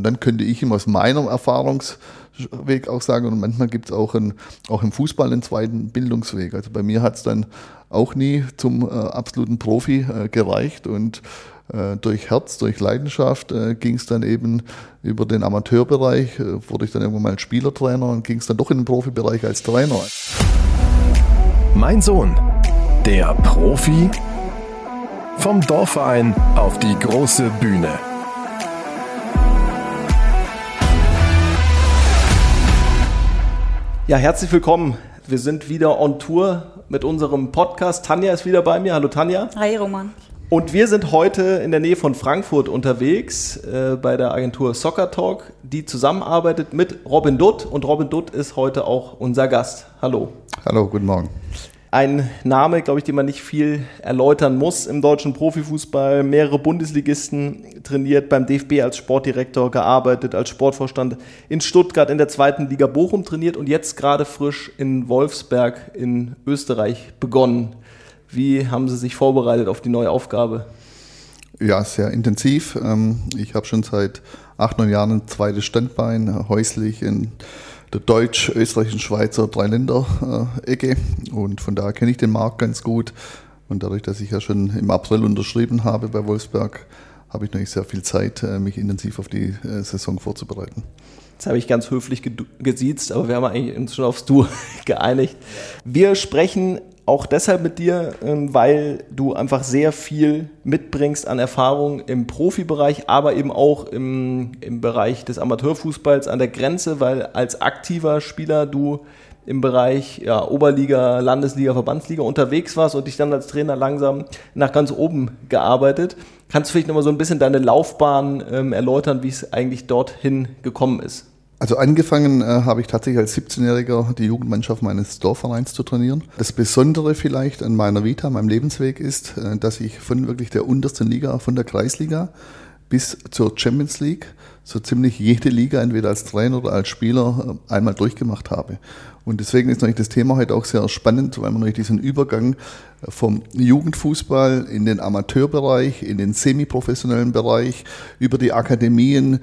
Und dann könnte ich ihm aus meinem Erfahrungsweg auch sagen, und manchmal gibt es auch, auch im Fußball einen zweiten Bildungsweg. Also bei mir hat es dann auch nie zum äh, absoluten Profi äh, gereicht und äh, durch Herz, durch Leidenschaft äh, ging es dann eben über den Amateurbereich, äh, wurde ich dann irgendwann mal Spielertrainer und ging es dann doch in den Profibereich als Trainer. Mein Sohn, der Profi vom Dorfverein auf die große Bühne. Ja, herzlich willkommen. Wir sind wieder on Tour mit unserem Podcast. Tanja ist wieder bei mir. Hallo Tanja. Hi Roman. Und wir sind heute in der Nähe von Frankfurt unterwegs äh, bei der Agentur Soccer Talk, die zusammenarbeitet mit Robin Dutt. Und Robin Dutt ist heute auch unser Gast. Hallo. Hallo, guten Morgen. Ein Name, glaube ich, den man nicht viel erläutern muss im deutschen Profifußball. Mehrere Bundesligisten trainiert, beim DFB als Sportdirektor gearbeitet, als Sportvorstand in Stuttgart in der zweiten Liga Bochum trainiert und jetzt gerade frisch in Wolfsberg in Österreich begonnen. Wie haben Sie sich vorbereitet auf die neue Aufgabe? Ja, sehr intensiv. Ähm, ich habe schon seit acht, neun Jahren ein zweites Standbein, häuslich in der deutsch-österreichischen Schweizer Dreiländer-Ecke und von daher kenne ich den Markt ganz gut. Und dadurch, dass ich ja schon im April unterschrieben habe bei Wolfsberg, habe ich natürlich sehr viel Zeit, äh, mich intensiv auf die äh, Saison vorzubereiten. Jetzt habe ich ganz höflich gesiezt, aber wir haben eigentlich uns schon aufs Du geeinigt. Wir sprechen auch deshalb mit dir, ähm, weil du einfach sehr viel mitbringst an Erfahrung im Profibereich, aber eben auch im, im Bereich des Amateurfußballs an der Grenze, weil als aktiver Spieler du im Bereich ja, Oberliga, Landesliga, Verbandsliga unterwegs warst und dich dann als Trainer langsam nach ganz oben gearbeitet. Kannst du vielleicht nochmal so ein bisschen deine Laufbahn ähm, erläutern, wie es eigentlich dorthin gekommen ist? Also angefangen äh, habe ich tatsächlich als 17-Jähriger die Jugendmannschaft meines Dorfvereins zu trainieren. Das Besondere vielleicht an meiner Vita, meinem Lebensweg ist, äh, dass ich von wirklich der untersten Liga, von der Kreisliga bis zur Champions League so ziemlich jede Liga entweder als Trainer oder als Spieler äh, einmal durchgemacht habe. Und deswegen ist natürlich das Thema heute auch sehr spannend, weil man natürlich diesen Übergang vom Jugendfußball in den Amateurbereich, in den semiprofessionellen Bereich, über die Akademien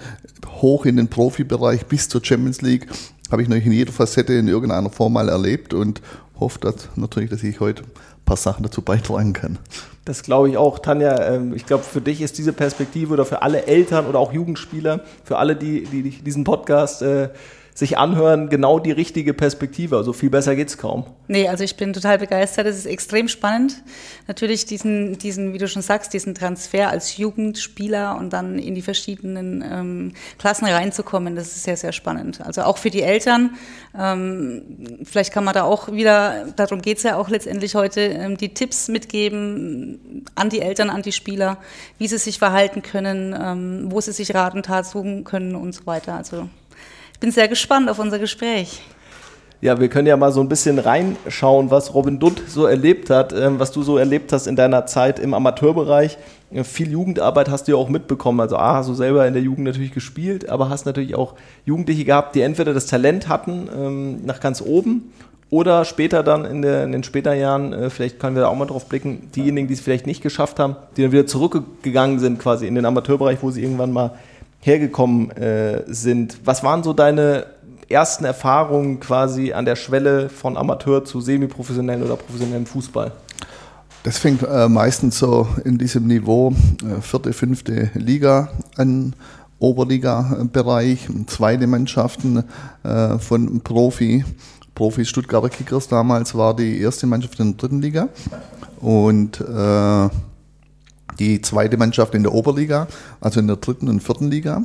hoch in den Profibereich bis zur Champions League, habe ich natürlich in jeder Facette in irgendeiner Form mal erlebt und hoffe dass, natürlich, dass ich heute ein paar Sachen dazu beitragen kann. Das glaube ich auch. Tanja, ähm, ich glaube, für dich ist diese Perspektive oder für alle Eltern oder auch Jugendspieler, für alle, die, die diesen Podcast äh, sich anhören, genau die richtige Perspektive. Also viel besser geht's kaum. Nee, also ich bin total begeistert. Es ist extrem spannend. Natürlich diesen, diesen, wie du schon sagst, diesen Transfer als Jugendspieler und dann in die verschiedenen ähm, Klassen reinzukommen, das ist sehr, sehr spannend. Also auch für die Eltern. Ähm, vielleicht kann man da auch wieder, darum geht's ja auch letztendlich heute, ähm, die Tipps mitgeben an die Eltern, an die Spieler, wie sie sich verhalten können, ähm, wo sie sich Rat und Tat suchen können und so weiter. Also ich bin sehr gespannt auf unser Gespräch. Ja, wir können ja mal so ein bisschen reinschauen, was Robin Dutt so erlebt hat, ähm, was du so erlebt hast in deiner Zeit im Amateurbereich. Äh, viel Jugendarbeit hast du ja auch mitbekommen. Also A, hast du selber in der Jugend natürlich gespielt, aber hast natürlich auch Jugendliche gehabt, die entweder das Talent hatten ähm, nach ganz oben oder später dann in, der, in den späteren Jahren, äh, vielleicht können wir da auch mal drauf blicken, diejenigen, die es vielleicht nicht geschafft haben, die dann wieder zurückgegangen sind quasi in den Amateurbereich, wo sie irgendwann mal hergekommen äh, sind. Was waren so deine ersten Erfahrungen quasi an der Schwelle von Amateur zu semiprofessionellen oder professionellen Fußball? Das fängt äh, meistens so in diesem Niveau äh, vierte, fünfte Liga an, Oberliga-Bereich, zweite Mannschaften äh, von Profi. Profis Stuttgarter Kickers damals war die erste Mannschaft in der dritten Liga und äh, die zweite Mannschaft in der Oberliga, also in der dritten und vierten Liga.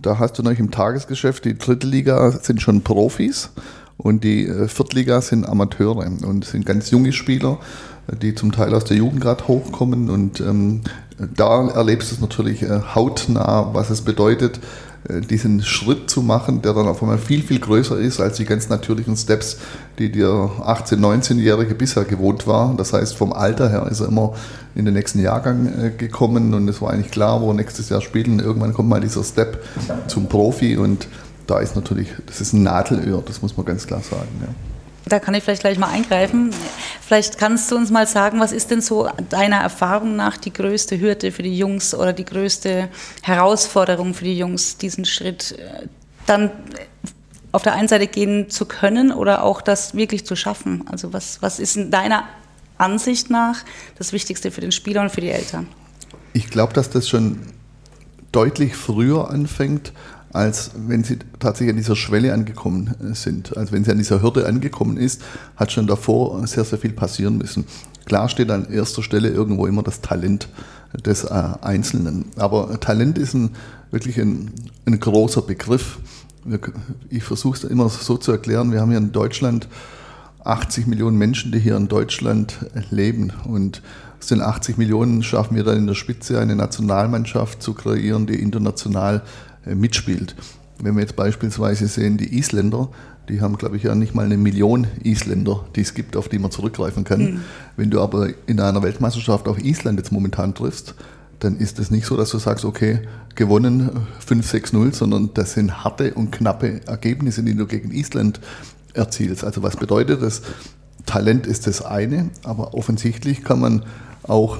Da hast du noch im Tagesgeschäft, die dritte Liga sind schon Profis und die äh, Viertliga sind Amateure und sind ganz junge Spieler, die zum Teil aus der Jugend gerade hochkommen und ähm, da erlebst du es natürlich äh, hautnah, was es bedeutet, diesen Schritt zu machen, der dann auf einmal viel, viel größer ist als die ganz natürlichen Steps, die der 18-, 19-Jährige bisher gewohnt war. Das heißt, vom Alter her ist er immer in den nächsten Jahrgang äh, gekommen und es war eigentlich klar, wo nächstes Jahr spielen. Irgendwann kommt mal dieser Step zum Profi und da ist natürlich, das ist ein Nadelöhr, das muss man ganz klar sagen. Ja. Da kann ich vielleicht gleich mal eingreifen. Vielleicht kannst du uns mal sagen, was ist denn so deiner Erfahrung nach die größte Hürde für die Jungs oder die größte Herausforderung für die Jungs, diesen Schritt äh, dann auf der einen Seite gehen zu können oder auch das wirklich zu schaffen? Also was, was ist in deiner Ansicht nach das Wichtigste für den Spieler und für die Eltern? Ich glaube, dass das schon deutlich früher anfängt, als wenn sie tatsächlich an dieser Schwelle angekommen äh, sind. Also wenn sie an dieser Hürde angekommen ist, hat schon davor sehr, sehr viel passieren müssen. Klar steht an erster Stelle irgendwo immer das Talent des äh, Einzelnen. Aber Talent ist ein, wirklich ein, ein großer Begriff. Ich versuche es immer so zu erklären. Wir haben hier in Deutschland 80 Millionen Menschen, die hier in Deutschland leben. Und aus den 80 Millionen schaffen wir dann in der Spitze eine Nationalmannschaft zu kreieren, die international mitspielt. Wenn wir jetzt beispielsweise sehen, die Isländer, die haben, glaube ich, ja nicht mal eine Million Isländer, die es gibt, auf die man zurückgreifen kann. Mhm. Wenn du aber in einer Weltmeisterschaft auf Island jetzt momentan triffst, dann ist es nicht so, dass du sagst, okay, gewonnen 5-6-0, sondern das sind harte und knappe Ergebnisse, die du gegen Island erzielst. Also was bedeutet das? Talent ist das eine, aber offensichtlich kann man auch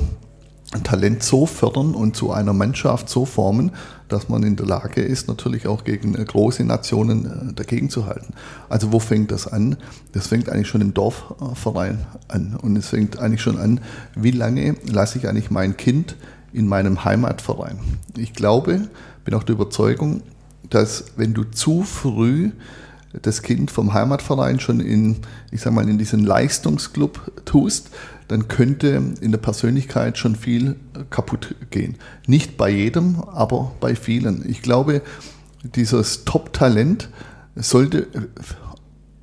Talent so fördern und zu einer Mannschaft so formen, dass man in der Lage ist, natürlich auch gegen äh, große Nationen äh, dagegen zu halten. Also wo fängt das an? Das fängt eigentlich schon im Dorfverein an. Und es fängt eigentlich schon an, wie lange lasse ich eigentlich mein Kind in meinem Heimatverein? Ich glaube, bin auch der Überzeugung, dass wenn du zu früh das Kind vom Heimatverein schon in, ich sag mal, in diesen Leistungsclub tust, dann könnte in der Persönlichkeit schon viel kaputt gehen. Nicht bei jedem, aber bei vielen. Ich glaube, dieses Top-Talent sollte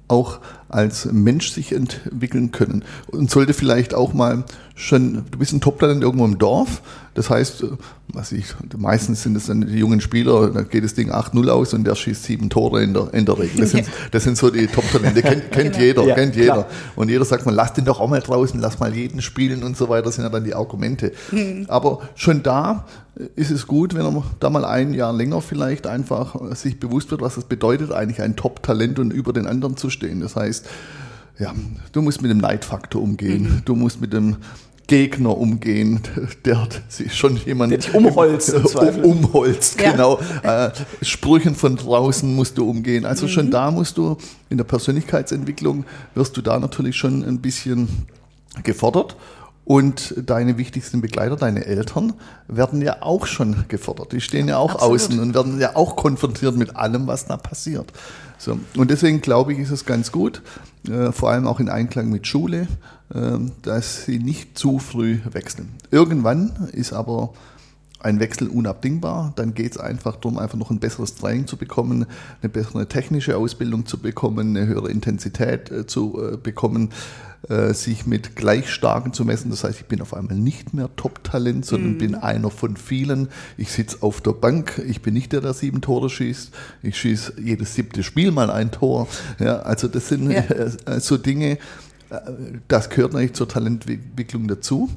auch als Mensch sich entwickeln können und sollte vielleicht auch mal schon, du bist ein Top-Talent irgendwo im Dorf, das heißt, was ich, meistens sind es dann die jungen Spieler, da geht das Ding 8-0 aus und der schießt sieben Tore in der, in der Regel. Das sind, das sind so die Top-Talente, kennt, kennt genau. jeder, ja, kennt jeder. Klar. Und jeder sagt man, lass den doch auch mal draußen, lass mal jeden spielen und so weiter, das sind ja dann die Argumente. Mhm. Aber schon da ist es gut, wenn er da mal ein Jahr länger vielleicht einfach sich bewusst wird, was es bedeutet, eigentlich ein Top-Talent und über den anderen zu stehen. Das heißt, ja, du musst mit dem Neidfaktor umgehen, mhm. du musst mit dem Gegner umgehen, der sich schon jemand der dich umholzt, um, umholzt, ja. genau. Äh, Sprüchen von draußen musst du umgehen. Also mhm. schon da musst du in der Persönlichkeitsentwicklung wirst du da natürlich schon ein bisschen gefordert. Und deine wichtigsten Begleiter, deine Eltern, werden ja auch schon gefordert. Die stehen ja auch Absolut. außen und werden ja auch konfrontiert mit allem, was da passiert. So. Und deswegen glaube ich, ist es ganz gut, äh, vor allem auch in Einklang mit Schule, äh, dass sie nicht zu früh wechseln. Irgendwann ist aber ein Wechsel unabdingbar. Dann geht es einfach darum, einfach noch ein besseres Training zu bekommen, eine bessere technische Ausbildung zu bekommen, eine höhere Intensität äh, zu äh, bekommen, äh, sich mit gleich starken zu messen. Das heißt, ich bin auf einmal nicht mehr Top-Talent, sondern mm. bin einer von vielen. Ich sitze auf der Bank, ich bin nicht der, der sieben Tore schießt. Ich schieße jedes siebte Spiel mal ein Tor. Ja, also das sind ja. Äh, so Dinge, äh, das gehört natürlich zur Talententwicklung dazu.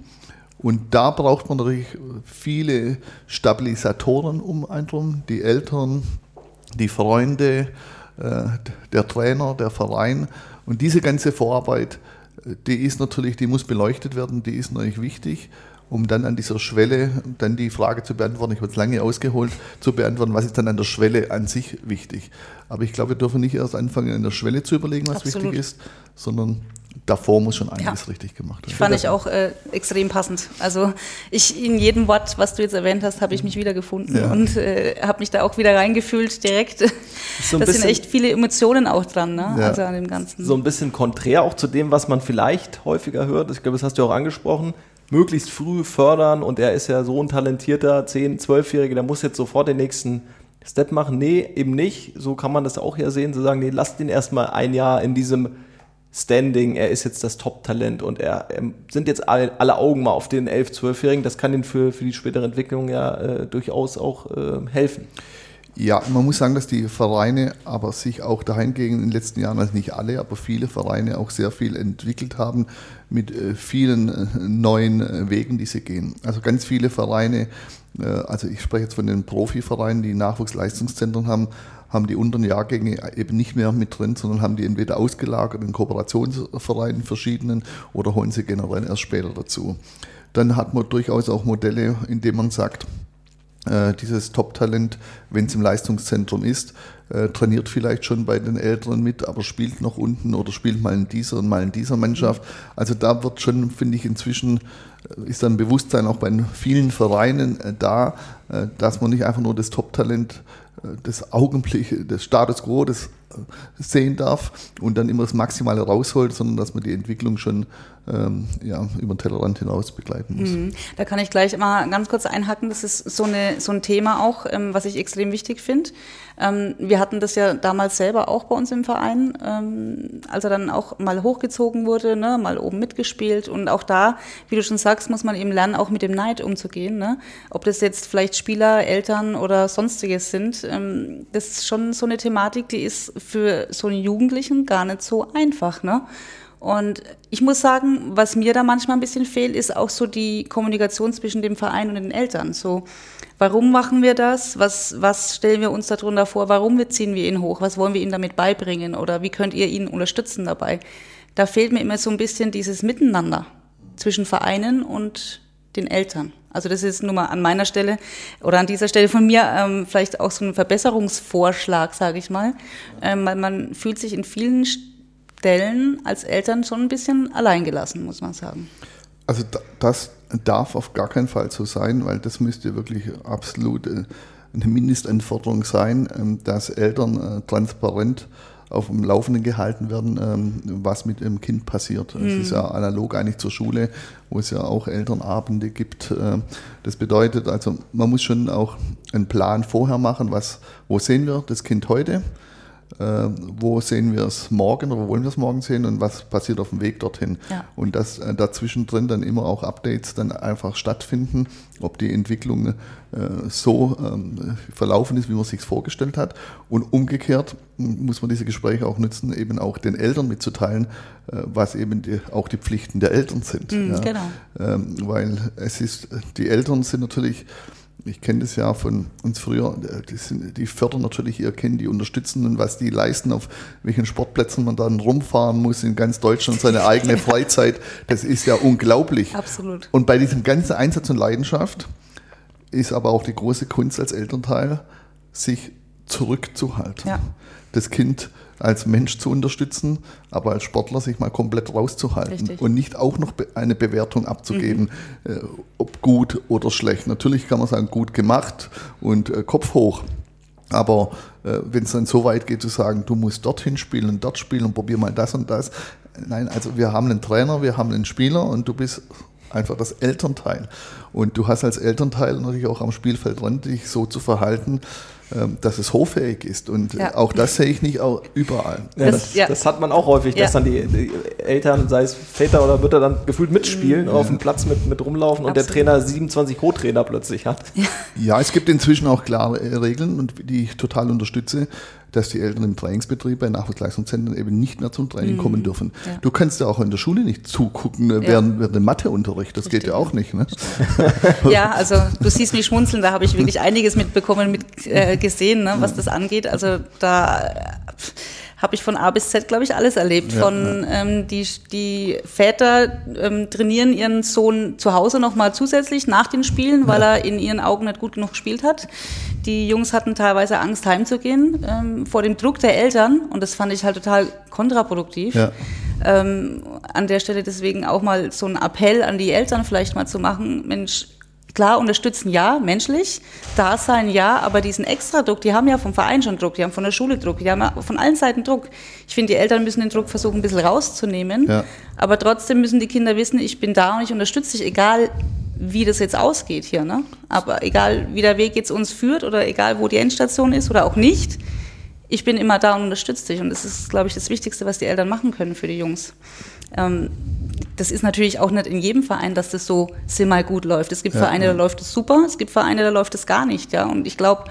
Und da braucht man natürlich viele Stabilisatoren um einen drum, die Eltern, die Freunde, äh, der Trainer, der Verein. Und diese ganze Vorarbeit, die ist natürlich, die muss beleuchtet werden, die ist natürlich wichtig, um dann an dieser Schwelle dann die Frage zu beantworten, ich habe es lange ausgeholt, zu beantworten, was ist dann an der Schwelle an sich wichtig. Aber ich glaube, wir dürfen nicht erst anfangen, an der Schwelle zu überlegen, was Absolut. wichtig ist, sondern davor muss schon einiges ja. richtig gemacht werden. Fand ich auch äh, extrem passend. Also ich in jedem Wort, was du jetzt erwähnt hast, habe ich mich wiedergefunden ja. und äh, habe mich da auch wieder reingefühlt direkt. So das sind echt viele Emotionen auch dran, ne? Ja. also an dem Ganzen. So ein bisschen konträr auch zu dem, was man vielleicht häufiger hört. Ich glaube, das hast du auch angesprochen. Möglichst früh fördern und er ist ja so ein talentierter 10-, 12-Jähriger, der muss jetzt sofort den nächsten Step machen. Nee, eben nicht. So kann man das auch ja sehen, zu sagen, nee, lasst ihn erstmal ein Jahr in diesem Standing, er ist jetzt das Top-Talent und er, er, sind jetzt alle, alle, Augen mal auf den 11-, 12-Jährigen. Das kann ihn für, für die spätere Entwicklung ja äh, durchaus auch äh, helfen. Ja, man muss sagen, dass die Vereine aber sich auch dahingegen in den letzten Jahren, also nicht alle, aber viele Vereine auch sehr viel entwickelt haben mit äh, vielen äh, neuen äh, Wegen, die sie gehen. Also ganz viele Vereine, also ich spreche jetzt von den Profivereinen, die Nachwuchsleistungszentren haben, haben die unteren Jahrgänge eben nicht mehr mit drin, sondern haben die entweder ausgelagert in Kooperationsvereinen verschiedenen oder holen sie generell erst später dazu. Dann hat man durchaus auch Modelle, in denen man sagt, dieses Top-Talent, wenn es im Leistungszentrum ist, äh, trainiert vielleicht schon bei den Älteren mit, aber spielt noch unten oder spielt mal in dieser und mal in dieser Mannschaft. Also da wird schon, finde ich, inzwischen äh, ist ein Bewusstsein auch bei vielen Vereinen äh, da, äh, dass man nicht einfach nur das Top-Talent, äh, das Augenblick, das Status Quo, das sehen darf und dann immer das Maximale rausholt, sondern dass man die Entwicklung schon ähm, ja, über den Tellerrand hinaus begleiten muss. Mhm. Da kann ich gleich mal ganz kurz einhacken. Das ist so, eine, so ein Thema auch, ähm, was ich extrem wichtig finde. Ähm, wir hatten das ja damals selber auch bei uns im Verein, ähm, als er dann auch mal hochgezogen wurde, ne, mal oben mitgespielt. Und auch da, wie du schon sagst, muss man eben lernen, auch mit dem Neid umzugehen. Ne? Ob das jetzt vielleicht Spieler, Eltern oder sonstiges sind. Ähm, das ist schon so eine Thematik, die ist für so einen Jugendlichen gar nicht so einfach. Ne? Und ich muss sagen, was mir da manchmal ein bisschen fehlt, ist auch so die Kommunikation zwischen dem Verein und den Eltern. So, warum machen wir das? Was, was stellen wir uns darunter vor? Warum ziehen wir ihn hoch? Was wollen wir ihm damit beibringen? Oder wie könnt ihr ihn unterstützen dabei? Da fehlt mir immer so ein bisschen dieses Miteinander zwischen Vereinen und den Eltern. Also das ist nur mal an meiner Stelle oder an dieser Stelle von mir ähm, vielleicht auch so ein Verbesserungsvorschlag, sage ich mal, ähm, weil man fühlt sich in vielen Stellen als Eltern schon ein bisschen alleingelassen, muss man sagen. Also das darf auf gar keinen Fall so sein, weil das müsste wirklich absolut äh, eine Mindestanforderung sein, ähm, dass Eltern äh, transparent auf dem Laufenden gehalten werden, ähm, was mit dem Kind passiert. Es mhm. ist ja analog eigentlich zur Schule, wo es ja auch Elternabende gibt. Äh, das bedeutet also, man muss schon auch einen Plan vorher machen, was, wo sehen wir das Kind heute, äh, wo sehen wir es morgen oder wollen wir es morgen sehen und was passiert auf dem Weg dorthin. Ja. Und dass äh, dazwischen drin dann immer auch Updates dann einfach stattfinden, ob die Entwicklung äh, so ähm, verlaufen ist, wie man sich vorgestellt hat. Und umgekehrt muss man diese Gespräche auch nutzen, eben auch den Eltern mitzuteilen, äh, was eben die, auch die Pflichten der Eltern sind. Mhm, ja. Genau. Ähm, weil es ist, die Eltern sind natürlich ich kenne das ja von uns früher, die, sind, die, fördern natürlich ihr Kind, die unterstützen und was die leisten, auf welchen Sportplätzen man dann rumfahren muss in ganz Deutschland, seine eigene Freizeit, das ist ja unglaublich. Absolut. Und bei diesem ganzen Einsatz und Leidenschaft ist aber auch die große Kunst als Elternteil, sich zurückzuhalten. Ja. Das Kind als Mensch zu unterstützen, aber als Sportler sich mal komplett rauszuhalten Richtig. und nicht auch noch eine Bewertung abzugeben, mhm. äh, ob gut oder schlecht. Natürlich kann man sagen, gut gemacht und äh, Kopf hoch. Aber äh, wenn es dann so weit geht zu sagen, du musst dorthin spielen und dort spielen und probier mal das und das. Nein, also wir haben einen Trainer, wir haben einen Spieler und du bist einfach das Elternteil. Und du hast als Elternteil natürlich auch am Spielfeld dran, dich so zu verhalten, dass es hoffähig ist. Und ja. auch das sehe ich nicht überall. Ja, das, ja. das, hat man auch häufig, dass dann die, die, Eltern, sei es Väter oder Mütter, dann gefühlt mitspielen, mhm. auf dem Platz mit, mit rumlaufen Absolut. und der Trainer 27 Co-Trainer plötzlich hat. Ja. es gibt inzwischen auch klare Regeln und die ich total unterstütze dass die Eltern im Trainingsbetrieb bei Nachwuchsleistungszentren eben nicht mehr zum Training mhm. kommen dürfen. Ja. Du kannst ja auch in der Schule nicht zugucken während, ja. während dem Matheunterricht. Das Richtig. geht ja auch nicht. Ne? Ja, also du siehst mich schmunzeln, da habe ich wirklich einiges mitbekommen, mit äh, gesehen, ne, was das angeht. Also da habe ich von A bis Z, glaube ich, alles erlebt. Ja, von ja. Ähm, die, die Väter ähm, trainieren ihren Sohn zu Hause nochmal zusätzlich nach den Spielen, weil ja. er in ihren Augen nicht gut genug gespielt hat. Die Jungs hatten teilweise Angst, heimzugehen ähm, vor dem Druck der Eltern und das fand ich halt total kontraproduktiv. Ähm, an der Stelle deswegen auch mal so ein Appell an die Eltern vielleicht mal zu machen, Mensch, Klar, unterstützen ja, menschlich, da sein ja, aber diesen Extra-Druck, die haben ja vom Verein schon Druck, die haben von der Schule Druck, die haben ja von allen Seiten Druck. Ich finde, die Eltern müssen den Druck versuchen, ein bisschen rauszunehmen, ja. aber trotzdem müssen die Kinder wissen, ich bin da und ich unterstütze dich, egal wie das jetzt ausgeht hier. Ne? Aber egal, wie der Weg jetzt uns führt oder egal, wo die Endstation ist oder auch nicht, ich bin immer da und unterstütze dich. Und das ist, glaube ich, das Wichtigste, was die Eltern machen können für die Jungs. Ähm, das ist natürlich auch nicht in jedem Verein, dass das so semi gut läuft. Es gibt ja, Vereine, ja. da läuft es super, es gibt Vereine, da läuft es gar nicht. Ja? Und ich glaube,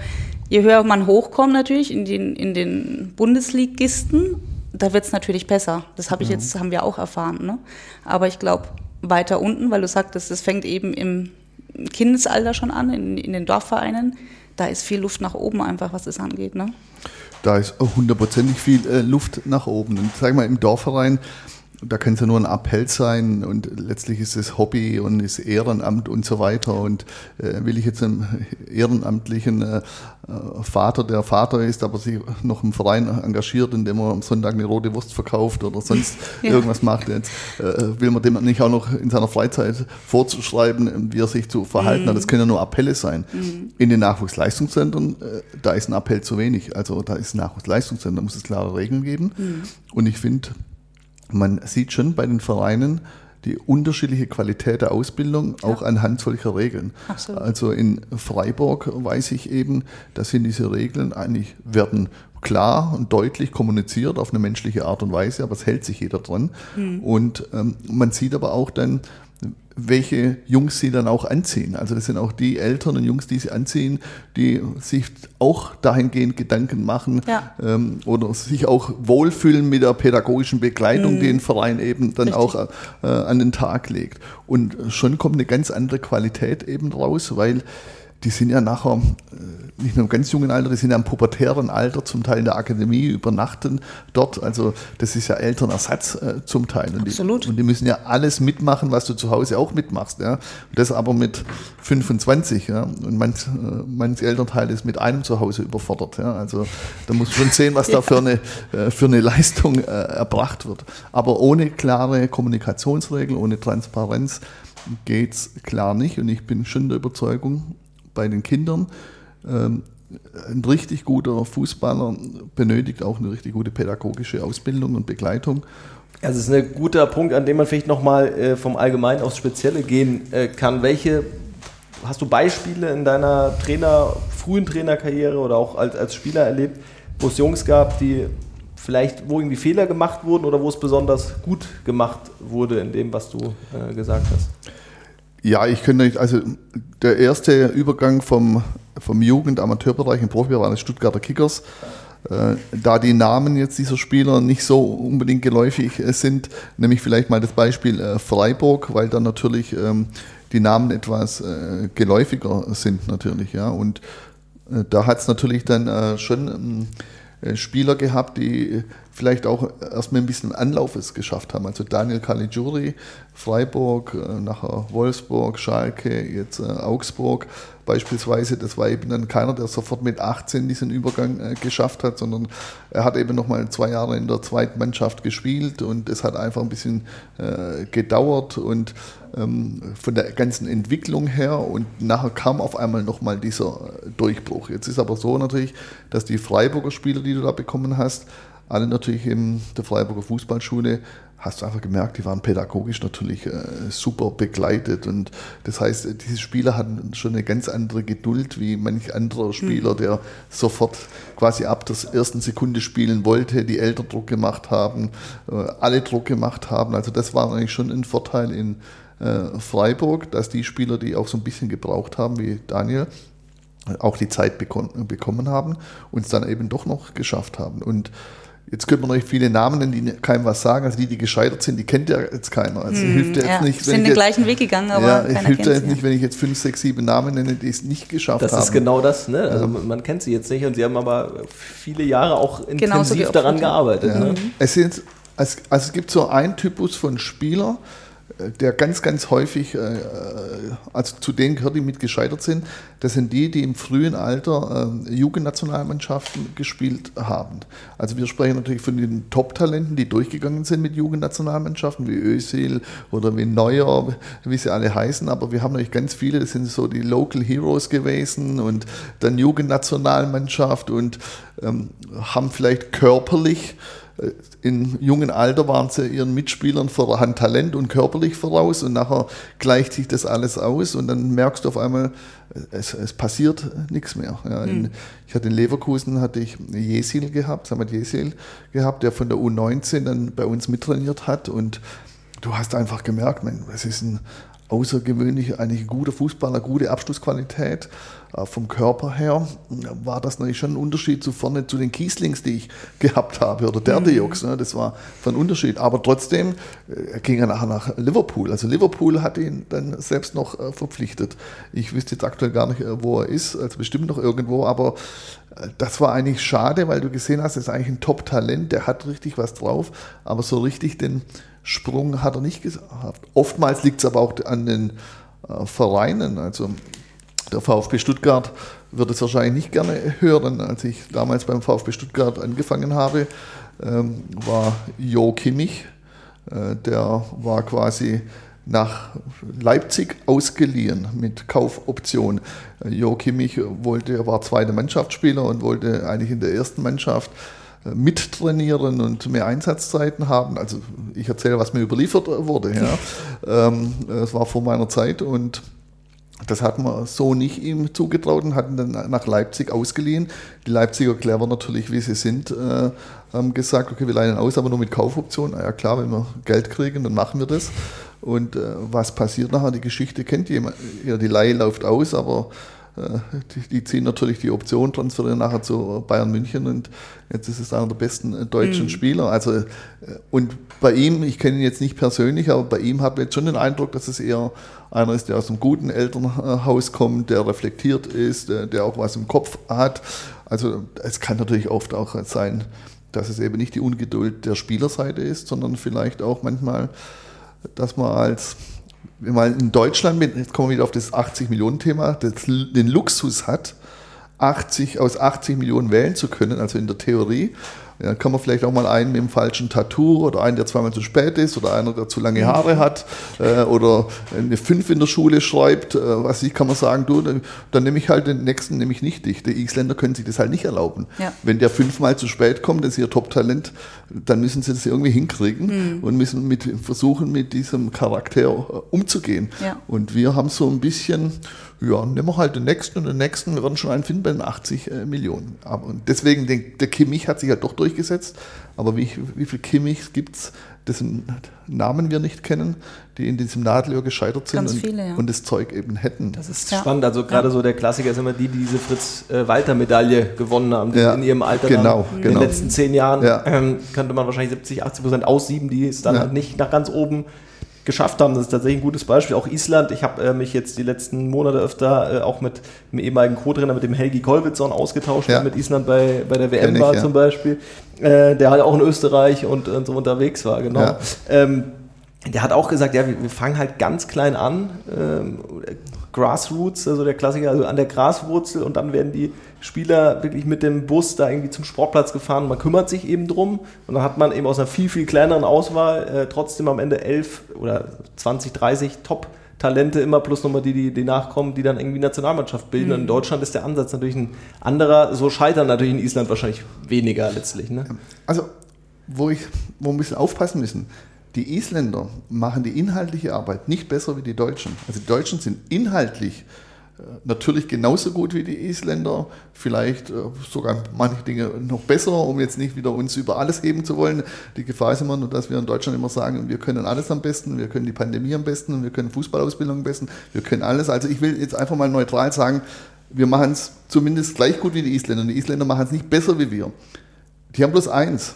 je höher man hochkommt natürlich in den, in den Bundesligisten, da wird es natürlich besser. Das habe ich Mhm. jetzt, haben wir auch erfahren. Ne? Aber ich glaube, weiter unten, weil du sagtest, das fängt eben im Kindesalter schon an, in, in den Dorfvereinen, da ist viel Luft nach oben einfach, was das angeht. Ne? Da ist hundertprozentig viel äh, Luft nach oben. Und sag mal, im Dorfverein, da kann es ja nur ein Appell sein und letztlich ist es Hobby und ist Ehrenamt und so weiter. Und äh, will ich jetzt einem ehrenamtlichen äh, äh, Vater, der Vater ist, aber sich noch im Verein engagiert, indem er am Sonntag eine rote Wurst verkauft oder sonst Ja. irgendwas macht, jetzt äh, will man dem nicht auch noch in seiner Freizeit vorzuschreiben, wie er sich zu verhalten hat. Das können ja nur Appelle sein. In den Nachwuchsleistungszentren, äh, da ist ein Appell zu wenig. Also da ist ein Nachwuchsleistungszentrum, da muss es klare Regeln geben. Und ich finde, man sieht schon bei den Vereinen die unterschiedliche Qualität der Ausbildung auch anhand solcher Regeln. Absolut. Also in Freiburg weiß ich eben, dass sind diese Regeln eigentlich werden klar und deutlich kommuniziert auf eine menschliche Art und Weise, aber es hält sich jeder dran. Und ähm, man sieht aber auch dann, welche Jungs sie dann auch anziehen. Also das sind auch die Eltern und Jungs, die sie anziehen, die sich auch dahingehend Gedanken machen Ja. ähm, oder sich auch wohlfühlen mit der pädagogischen Begleitung, die ein Verein eben dann Mhm. Richtig. auch äh, an den Tag legt. Und schon kommt eine ganz andere Qualität eben raus, weil die sind ja nachher äh, nicht nur im ganz jungen Alter, die sind ja im pubertären Alter zum Teil in der Akademie, übernachten dort. Also das ist ja Elternersatz äh, zum Teil. Und Absolut. Die, und die müssen ja alles mitmachen, was du zu Hause auch mitmachst. Ja? Und das aber mit 25. Ja? Und manch, äh, manch Elternteil ist mit einem zu Hause überfordert. Ja? Also da muss man schon sehen, was da für eine, äh, für eine Leistung äh, erbracht wird. Aber ohne klare Kommunikationsregeln, ohne Transparenz geht's klar nicht. Und ich bin schon der Überzeugung, bei den Kindern, ähm, ein richtig guter Fußballer benötigt auch eine richtig gute pädagogische Ausbildung und Begleitung. Also es ist ein guter Punkt, an dem man vielleicht nochmal äh, vom Allgemeinen aufs Spezielle gehen äh, kann. Welche, hast du Beispiele in deiner Trainer, frühen Trainerkarriere oder auch als, als Spieler erlebt, wo es Jungs gab, die vielleicht, wo irgendwie Fehler gemacht wurden oder wo es besonders gut gemacht wurde in dem, was du äh, gesagt hast? Ja, ich könnte nicht, also der erste Übergang vom, vom Jugend-Amateurbereich im Profi war die Stuttgarter Kickers. Äh, da die Namen jetzt dieser Spieler nicht so unbedingt geläufig äh, sind, nehme ich vielleicht mal das Beispiel äh, Freiburg, weil dann natürlich ähm, die Namen etwas geläufiger sind natürlich, ja. Und da hat es natürlich dann schon ähm, äh, Spieler gehabt, die vielleicht auch erstmal ein bisschen Anlauf es geschafft haben. Also Daniel Caligiuri, Freiburg, äh, nachher Wolfsburg, Schalke, jetzt äh, Augsburg beispielsweise. Das war eben dann keiner, der sofort mit 18 diesen Übergang äh, geschafft hat, sondern er hat eben nochmal zwei Jahre in der zweiten Mannschaft gespielt und es hat einfach ein bisschen gedauert und ähm, von der ganzen Entwicklung her und nachher kam auf einmal nochmal dieser Durchbruch. Jetzt ist aber so natürlich, dass die Freiburger Spieler, die du da bekommen hast, alle natürlich in der Freiburger Fußballschule, hast du einfach gemerkt, die waren pädagogisch natürlich äh, super begleitet. Und das heißt, diese Spieler hatten schon eine ganz andere Geduld wie manch anderer Spieler, der sofort quasi ab der ersten Sekunde spielen wollte, die Eltern Druck gemacht haben, äh, alle Druck gemacht haben. Also das war eigentlich schon ein Vorteil in äh, Freiburg, dass die Spieler, die auch so ein bisschen gebraucht haben, wie Daniel, auch die Zeit bekommen haben und es dann eben doch noch geschafft haben. Und jetzt könnte man euch viele Namen nennen, die keinem was sagen. Also die, die gescheitert sind, die kennt ja jetzt keiner. Also hilft ja jetzt ja, nicht, sind ich den jetzt, gleichen Weg gegangen, aber ja, keiner hilft kennt ja jetzt nicht, wenn ich jetzt fünf, sechs, sieben Namen nenne, die es nicht geschafft Das haben. ist genau das, ne? Also man kennt sie jetzt nicht und sie haben aber viele Jahre auch intensiv daran ja. gearbeitet. Ja. Ne? Es, sind, es, also es gibt so einen Typus von Spieler, äh, der ganz, ganz häufig, äh, also zu denen gehört, die mit gescheitert sind. Das sind die, die im frühen Alter äh, Jugendnationalmannschaften gespielt haben. Also wir sprechen natürlich von den Top-Talenten, die durchgegangen sind mit Jugendnationalmannschaften, wie Özil oder wie Neuer, wie sie alle heißen. Aber wir haben natürlich ganz viele, das sind so die Local Heroes gewesen und dann Jugendnationalmannschaft und ähm, haben vielleicht körperlich äh, in jungen Alter waren sie ihren Mitspielern vorhand Talent und körperlich voraus und nachher gleicht sich das alles aus und dann merkst du auf einmal, es, es passiert nichts mehr. Ja, in, ich hatte in Leverkusen hatte ich Jesil gehabt, Samet Jesil gehabt, der von der U19 dann bei uns mittrainiert hat und du hast einfach gemerkt, man, es ist ein außergewöhnlich, eigentlich ein guter Fußballer, gute Abschlussqualität. Äh, vom Körper her war das natürlich schon ein Unterschied zu vorne zu den Kieslings, die ich gehabt habe, oder der mhm. Ne? Das war ein Unterschied. Aber trotzdem äh, ging er nachher nach Liverpool. Also Liverpool hat ihn dann selbst noch äh, verpflichtet. Ich wüsste jetzt aktuell gar nicht, wo er ist, also bestimmt noch irgendwo, aber das war eigentlich schade, weil du gesehen hast, er ist eigentlich ein Top-Talent, der hat richtig was drauf, aber so richtig den Sprung hat er nicht gehabt. Oftmals liegt es aber auch an den Vereinen. Also der VfB Stuttgart wird es wahrscheinlich nicht gerne hören. Als ich damals beim VfB Stuttgart angefangen habe, ähm, war Jo Kimmich, äh, der war quasi nach Leipzig ausgeliehen mit Kaufoption. Äh, jo Kimmich wollte, war zweiter Mannschaftsspieler und wollte eigentlich in der ersten Mannschaft äh, mittrainieren und mehr Einsatzzeiten haben. Also ich erzähle, was mir überliefert wurde. Ja. Ähm, das war vor meiner Zeit und das hat man so nicht ihm zugetraut und hatten dann nach Leipzig ausgeliehen. Die Leipziger clever natürlich, wie sie sind, äh, haben gesagt, okay, wir leihen aus, aber nur mit Kaufoption. Ja klar, wenn wir Geld kriegen, dann machen wir das. Und äh, was passiert nachher? Die Geschichte kennt jemand. Ja, die Leihe läuft aus, aber die, die, ziehen natürlich die Option, transferieren nachher zu Bayern München und jetzt ist es einer der besten äh, deutschen mhm. Spieler. Also, äh, und bei ihm, ich kenne ihn jetzt nicht persönlich, aber bei ihm habe ich jetzt schon den Eindruck, dass es eher einer ist, der aus einem guten Elternhaus kommt, der reflektiert ist, der auch was im Kopf hat. Also es kann natürlich oft auch sein, dass es eben nicht die Ungeduld der Spielerseite ist, sondern vielleicht auch manchmal, dass man als man in Deutschland, mit, jetzt kommen wir wieder auf das 80-Millionen-Thema, den Luxus hat, 80 aus 80 Millionen wählen zu können, also in der Theorie, dann kann man vielleicht auch mal einen mit dem falschen Tattoo oder einen, der zweimal zu spät ist oder einer, der zu lange Haare hat äh, oder eine 5 in der Schule schreibt. Äh, was ich kann man sagen, du, dann, dann nehme ich halt den nächsten, nehme ich nicht dich. Die Isländer können sich das halt nicht erlauben. Ja. Wenn der fünfmal zu spät kommt, das ist ihr Top-Talent, dann müssen sie das irgendwie hinkriegen mhm. und müssen mit, versuchen, mit diesem Charakter äh, umzugehen. Ja. Und wir haben so ein bisschen, ja, nehmen wir halt den nächsten und den nächsten, wir werden schon einen finden bei den 80 äh, Millionen. Aber, und deswegen, der, der Kimmich hat sich halt doch durchgesetzt. Aber wie, wie viele Kimmichs gibt es, dessen Namen wir nicht kennen, die in diesem Nadelöhr gescheitert sind und, viele, ja. und, das Zeug eben hätten. Das ist ja. spannend. Also gerade ja. so der Klassiker ist immer die, die diese Fritz-Walter-Medaille gewonnen haben, die in ihrem Alter genau, in genau. den letzten zehn Jahren ähm, könnte man wahrscheinlich 70, 80 Prozent aussieben, die es dann halt nicht nach ganz oben geschafft haben. Das ist tatsächlich ein gutes Beispiel. Auch Island. Ich habe äh, mich jetzt die letzten Monate öfter äh, auch mit dem ehemaligen Co-Trainer, mit dem Helgi Kolwitzson ausgetauscht, ja. der mit Island bei, bei der WM war zum Beispiel. Äh, der halt auch in Österreich und, und so unterwegs war, genau. Ja. Ähm, der hat auch gesagt, ja, wir, wir fangen halt ganz klein an. Ähm, Grassroots, also der Klassiker, also an der Graswurzel und dann werden die Spieler wirklich mit dem Bus da irgendwie zum Sportplatz gefahren. Man kümmert sich eben drum und dann hat man eben aus einer viel, viel kleineren Auswahl äh, trotzdem am Ende elf oder 20, 30 Top-Talente immer plus nochmal die, die, die nachkommen, die dann irgendwie Nationalmannschaft bilden. Mhm. Und in Deutschland ist der Ansatz natürlich ein anderer. So scheitern natürlich in Island wahrscheinlich weniger letztlich. Ne? Also, wo, ich, wo wir ein bisschen aufpassen müssen, die Isländer machen die inhaltliche Arbeit nicht besser wie die Deutschen. Also die Deutschen sind inhaltlich äh, natürlich genauso gut wie die Isländer, vielleicht äh, sogar manche Dinge noch besser, um jetzt nicht wieder uns über alles heben zu wollen. Die Gefahr ist immer nur, dass wir in Deutschland immer sagen, wir können alles am besten, wir können die Pandemie am besten, wir können Fußballausbildung am besten, wir können alles. Also ich will jetzt einfach mal neutral sagen, wir machen es zumindest gleich gut wie die Isländer. Die Isländer machen es nicht besser wie wir. Die haben bloß eins,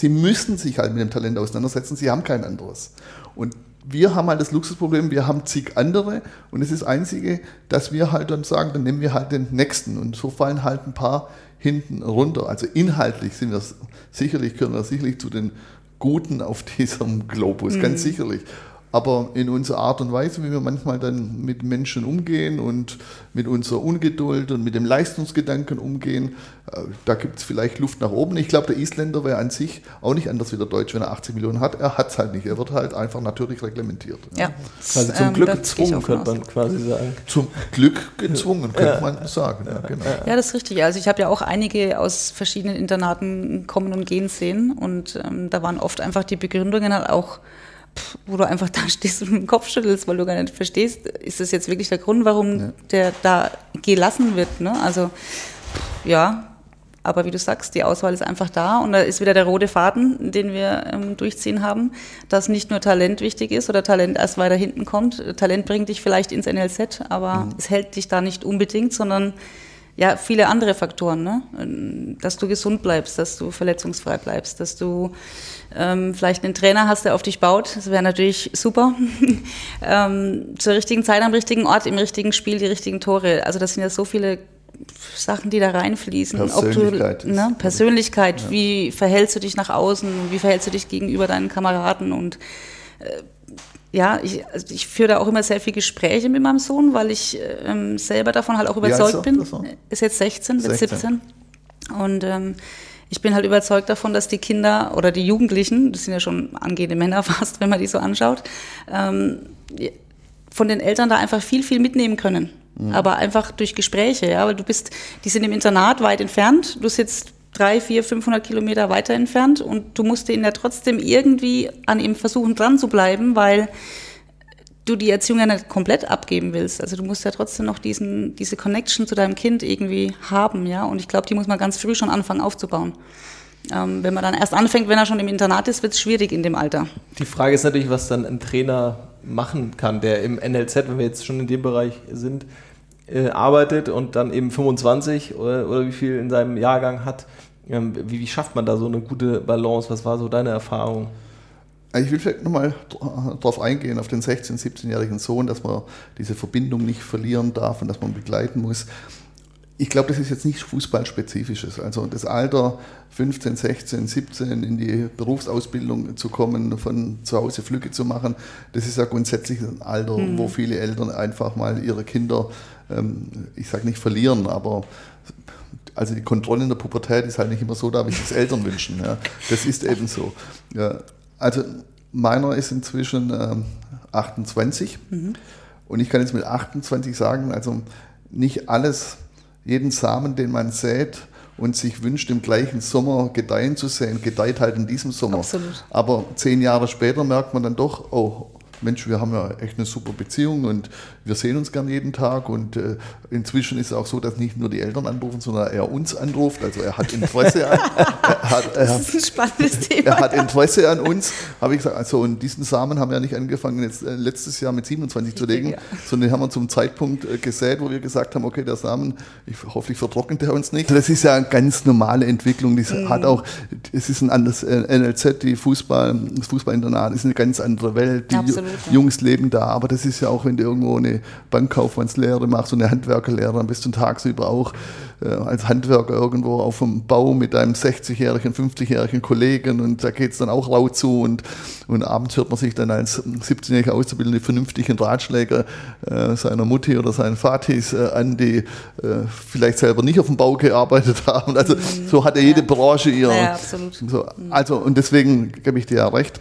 Sie müssen sich halt mit dem Talent auseinandersetzen, sie haben kein anderes. Und wir haben halt das Luxusproblem, wir haben zig andere und es ist das Einzige, dass wir halt dann sagen, dann nehmen wir halt den nächsten und so fallen halt ein paar hinten runter. Also inhaltlich sind wir sicherlich, können wir sicherlich zu den Guten auf diesem Globus, mhm. ganz sicherlich aber in unserer Art und Weise, wie wir manchmal dann mit Menschen umgehen und mit unserer Ungeduld und mit dem Leistungsgedanken umgehen, äh, da gibt es vielleicht Luft nach oben. Ich glaube, der Isländer wäre an sich auch nicht anders wie der Deutsche, wenn er 80 Millionen hat. Er hat es halt nicht. Er wird halt einfach natürlich reglementiert. Ja. ja. Also zum ähm, Glück gezwungen, könnte man quasi sagen. Zum Glück gezwungen, könnte ja. man sagen. Ja, genau. ja, das ist richtig. Also ich habe ja auch einige aus verschiedenen Internaten kommen und gehen sehen und ähm, da waren oft einfach die Begründungen halt auch wo du einfach da stehst und den Kopf schüttelst, weil du gar nicht verstehst, ist das jetzt wirklich der Grund, warum ja. der da gelassen wird. Ne? Also ja, Aber wie du sagst, die Auswahl ist einfach da und da ist wieder der rote Faden, den wir ähm, durchziehen haben, dass nicht nur Talent wichtig ist oder Talent erst weiter hinten kommt. Talent bringt dich vielleicht ins NLZ, aber mhm. es hält dich da nicht unbedingt, sondern ja, viele andere Faktoren, ne? dass du gesund bleibst, dass du verletzungsfrei bleibst, dass du ähm, vielleicht einen Trainer hast, der auf dich baut. Das wäre natürlich super. ähm, zur richtigen Zeit am richtigen Ort, im richtigen Spiel, die richtigen Tore. Also das sind ja so viele Sachen, die da reinfließen. Persönlichkeit. Du, ne, Persönlichkeit, ja. wie verhältst du dich nach außen, wie verhältst du dich gegenüber deinen Kameraden und äh, ja, ich, also ich führe da auch immer sehr viel Gespräche mit meinem Sohn, weil ich ähm, selber davon halt auch überzeugt bin. Ist jetzt 16, wird 17. Und ähm, ich bin halt überzeugt davon, dass die Kinder oder die Jugendlichen, das sind ja schon angehende Männer fast, wenn man die so anschaut, ähm, von den Eltern da einfach viel, viel mitnehmen können. Mhm. Aber einfach durch Gespräche, ja, weil du bist, die sind im Internat weit entfernt, du sitzt drei, vier, 500 Kilometer weiter entfernt und du musst ihnen ja trotzdem irgendwie an ihm versuchen dran zu bleiben, weil du die Erziehung ja nicht komplett abgeben willst. Also du musst ja trotzdem noch diesen, diese Connection zu deinem Kind irgendwie haben, ja. Und ich glaube, die muss man ganz früh schon anfangen aufzubauen. Ähm, wenn man dann erst anfängt, wenn er schon im Internat ist, wird es schwierig in dem Alter. Die Frage ist natürlich, was dann ein Trainer machen kann, der im NLZ, wenn wir jetzt schon in dem Bereich sind, äh, arbeitet und dann eben 25 oder, oder, wie viel in seinem Jahrgang hat. Ähm, wie, wie schafft man da so eine gute Balance? Was war so deine Erfahrung? Ich will vielleicht nochmal darauf eingehen, auf den 16-, 17-jährigen Sohn, dass man diese Verbindung nicht verlieren darf und dass man begleiten muss. Ich glaube, das ist jetzt nichts Fußballspezifisches. Also das Alter 15, 16, 17 in die Berufsausbildung zu kommen, von zu Hause Flüge zu machen, das ist ja grundsätzlich ein Alter, mhm. wo viele Eltern einfach mal ihre Kinder, ähm, ich sage nicht verlieren, aber also die Kontrolle in der Pubertät ist halt nicht immer so da, wie sich das Eltern wünschen. Ja. Das ist eben so. Ja. Also meiner ist inzwischen ähm, 28 mhm. und ich kann jetzt mit 28 sagen, also nicht alles jeden Samen, den man sät und sich wünscht, im gleichen Sommer gedeihen zu sehen, gedeiht halt in diesem Sommer. Absolut. Aber zehn Jahre später merkt man dann doch, oh, Mensch, wir haben ja echt eine super Beziehung und wir sehen uns gern jeden Tag und äh, inzwischen ist es auch so, dass nicht nur die Eltern anrufen, sondern er uns anruft. Also er hat Interesse an. Er hat, er, das ist ein spannendes Thema. Er hat Interesse an uns. Habe ich gesagt, also und diesen Samen haben wir nicht angefangen, jetzt, äh, letztes Jahr mit 27 zu legen, ja. sondern den haben wir zum Zeitpunkt äh, gesät, wo wir gesagt haben, okay, der Samen, ich hoffe, ich vertrocknet er uns nicht. Das ist ja eine ganz normale Entwicklung. Das mhm. hat auch, es ist ein anderes äh, NLZ, die Fußball, das Fußballinternat ist eine ganz andere Welt. Die Absolut, ja. Jungs leben da, aber das ist ja auch, wenn du irgendwo eine eine Bankkaufmannslehre machst und eine Handwerkerlehre, dann bist du tagsüber auch äh, als Handwerker irgendwo auf dem Bau mit einem 60-jährigen, 50-jährigen Kollegen und da geht es dann auch laut zu und, und abends hört man sich dann als 17-jähriger Auszubildende vernünftigen Ratschläge äh, seiner Mutti oder seinen Vatis äh, an, die äh, vielleicht selber nicht auf dem Bau gearbeitet haben. Also mhm. so hat ja jede. Branche ihr. Ja, absolut. So, also und deswegen gebe ich dir ja recht.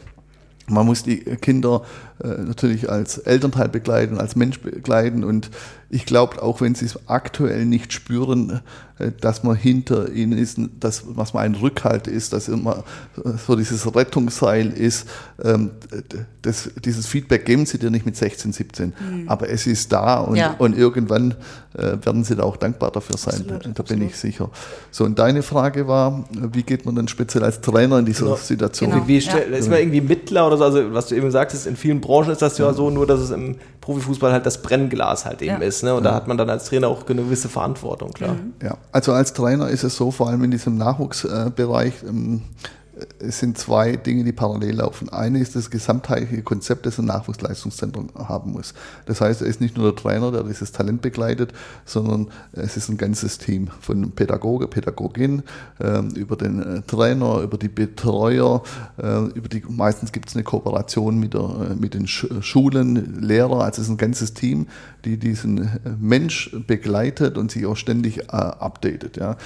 Man muss die Kinder natürlich als Elternteil begleiten, als Mensch begleiten und ich glaube, auch wenn sie es aktuell nicht spüren, äh, dass man hinter ihnen ist, dass was mal ein Rückhalt ist, dass immer so dieses Rettungsseil ist, ähm, das, dieses Feedback geben sie dir nicht mit 16, 17, mhm. aber es ist da und, ja. und irgendwann äh, werden sie da auch dankbar dafür sein, absolut, da bin absolut. ich sicher. So, und deine Frage war, wie geht man dann speziell als Trainer in dieser genau. Situation? Genau. Wie, wie ja. Ist man irgendwie Mittler oder so, also was du eben sagtest, in vielen Branchen ist das ja, ja so, nur dass es im Profifußball halt das Brennglas halt eben ist. Ne? Und da hat man dann als Trainer auch eine gewisse Verantwortung, klar. Mhm. Ja, also als Trainer ist es so, vor allem in diesem Nachwuchsbereich, ähm, es sind zwei Dinge, die parallel laufen. Eine ist das gesamtheitliche Konzept, das ein Nachwuchsleistungszentrum haben muss. Das heißt, er ist nicht nur der Trainer, der dieses Talent begleitet, sondern es ist ein ganzes Team von Pädagoge, Pädagogin, äh, über den äh, Trainer, über die Betreuer, äh, über die, meistens gibt es eine Kooperation mit, der, äh, mit den Sch Schulen, Lehrer, also es ist ein ganzes Team, die diesen äh, Mensch begleitet und sich auch ständig updatet. Ja.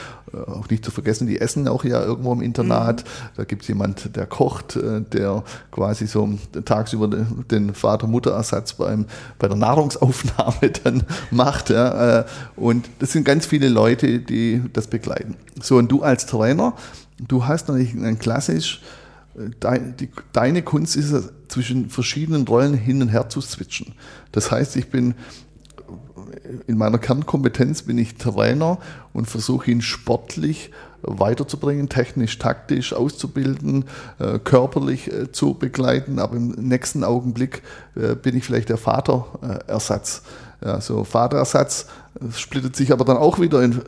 auch nicht zu vergessen, die essen auch ja irgendwo im Internat. Mhm da gibt es jemand, der kocht, äh, der quasi so tagsüber den Vater-Mutter-Ersatz bei der Nahrungsaufnahme dann macht. Äh, und das sind ganz viele Leute, die das begleiten. So, und du als Trainer, du hast natürlich ein klassisch, äh, deine Kunst ist es, zwischen verschiedenen Rollen hin und her zu switchen. Das heißt, ich bin in meiner Kernkompetenz bin ich Trainer und versuche ihn sportlich weiterzubringen, technisch, taktisch auszubilden, äh, körperlich äh, zu begleiten. Aber im nächsten Augenblick äh, bin ich vielleicht der Vaterersatz. Ja, so Vaterersatz splittet sich aber dann auch wieder in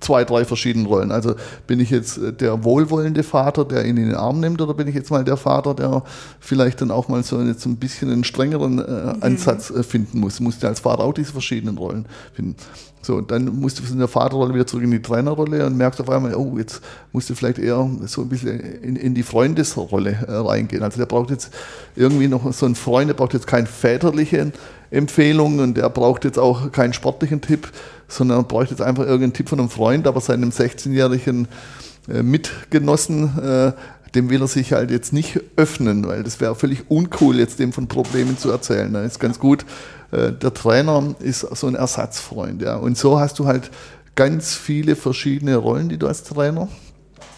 zwei, drei verschiedenen Rollen. Also bin ich jetzt der wohlwollende Vater, der ihn in den Arm nimmt, oder bin ich jetzt mal der Vater, der vielleicht dann auch mal so jetzt ein bisschen einen strengeren äh, Ansatz äh, finden muss? Muss ja als Vater auch diese verschiedenen Rollen finden. So, und dann musst du von der Vaterrolle wieder zurück in die Trainerrolle und merkst auf einmal, oh, jetzt musst du vielleicht eher so ein bisschen in, in die Freundesrolle äh, reingehen. Also der braucht jetzt irgendwie noch so einen Freund, der braucht jetzt keine väterliche Empfehlung und der braucht jetzt auch keinen sportlichen Tipp, sondern er braucht jetzt einfach irgendeinen Tipp von einem Freund, aber seinem 16-jährigen äh, Mitgenossen, äh, dem will er sich halt jetzt nicht öffnen, weil das wäre völlig uncool, jetzt dem von Problemen zu erzählen. Da ist ganz gut, äh, der Trainer ist so ein Ersatzfreund. Ja. Und so hast du halt ganz viele verschiedene Rollen, die du als Trainer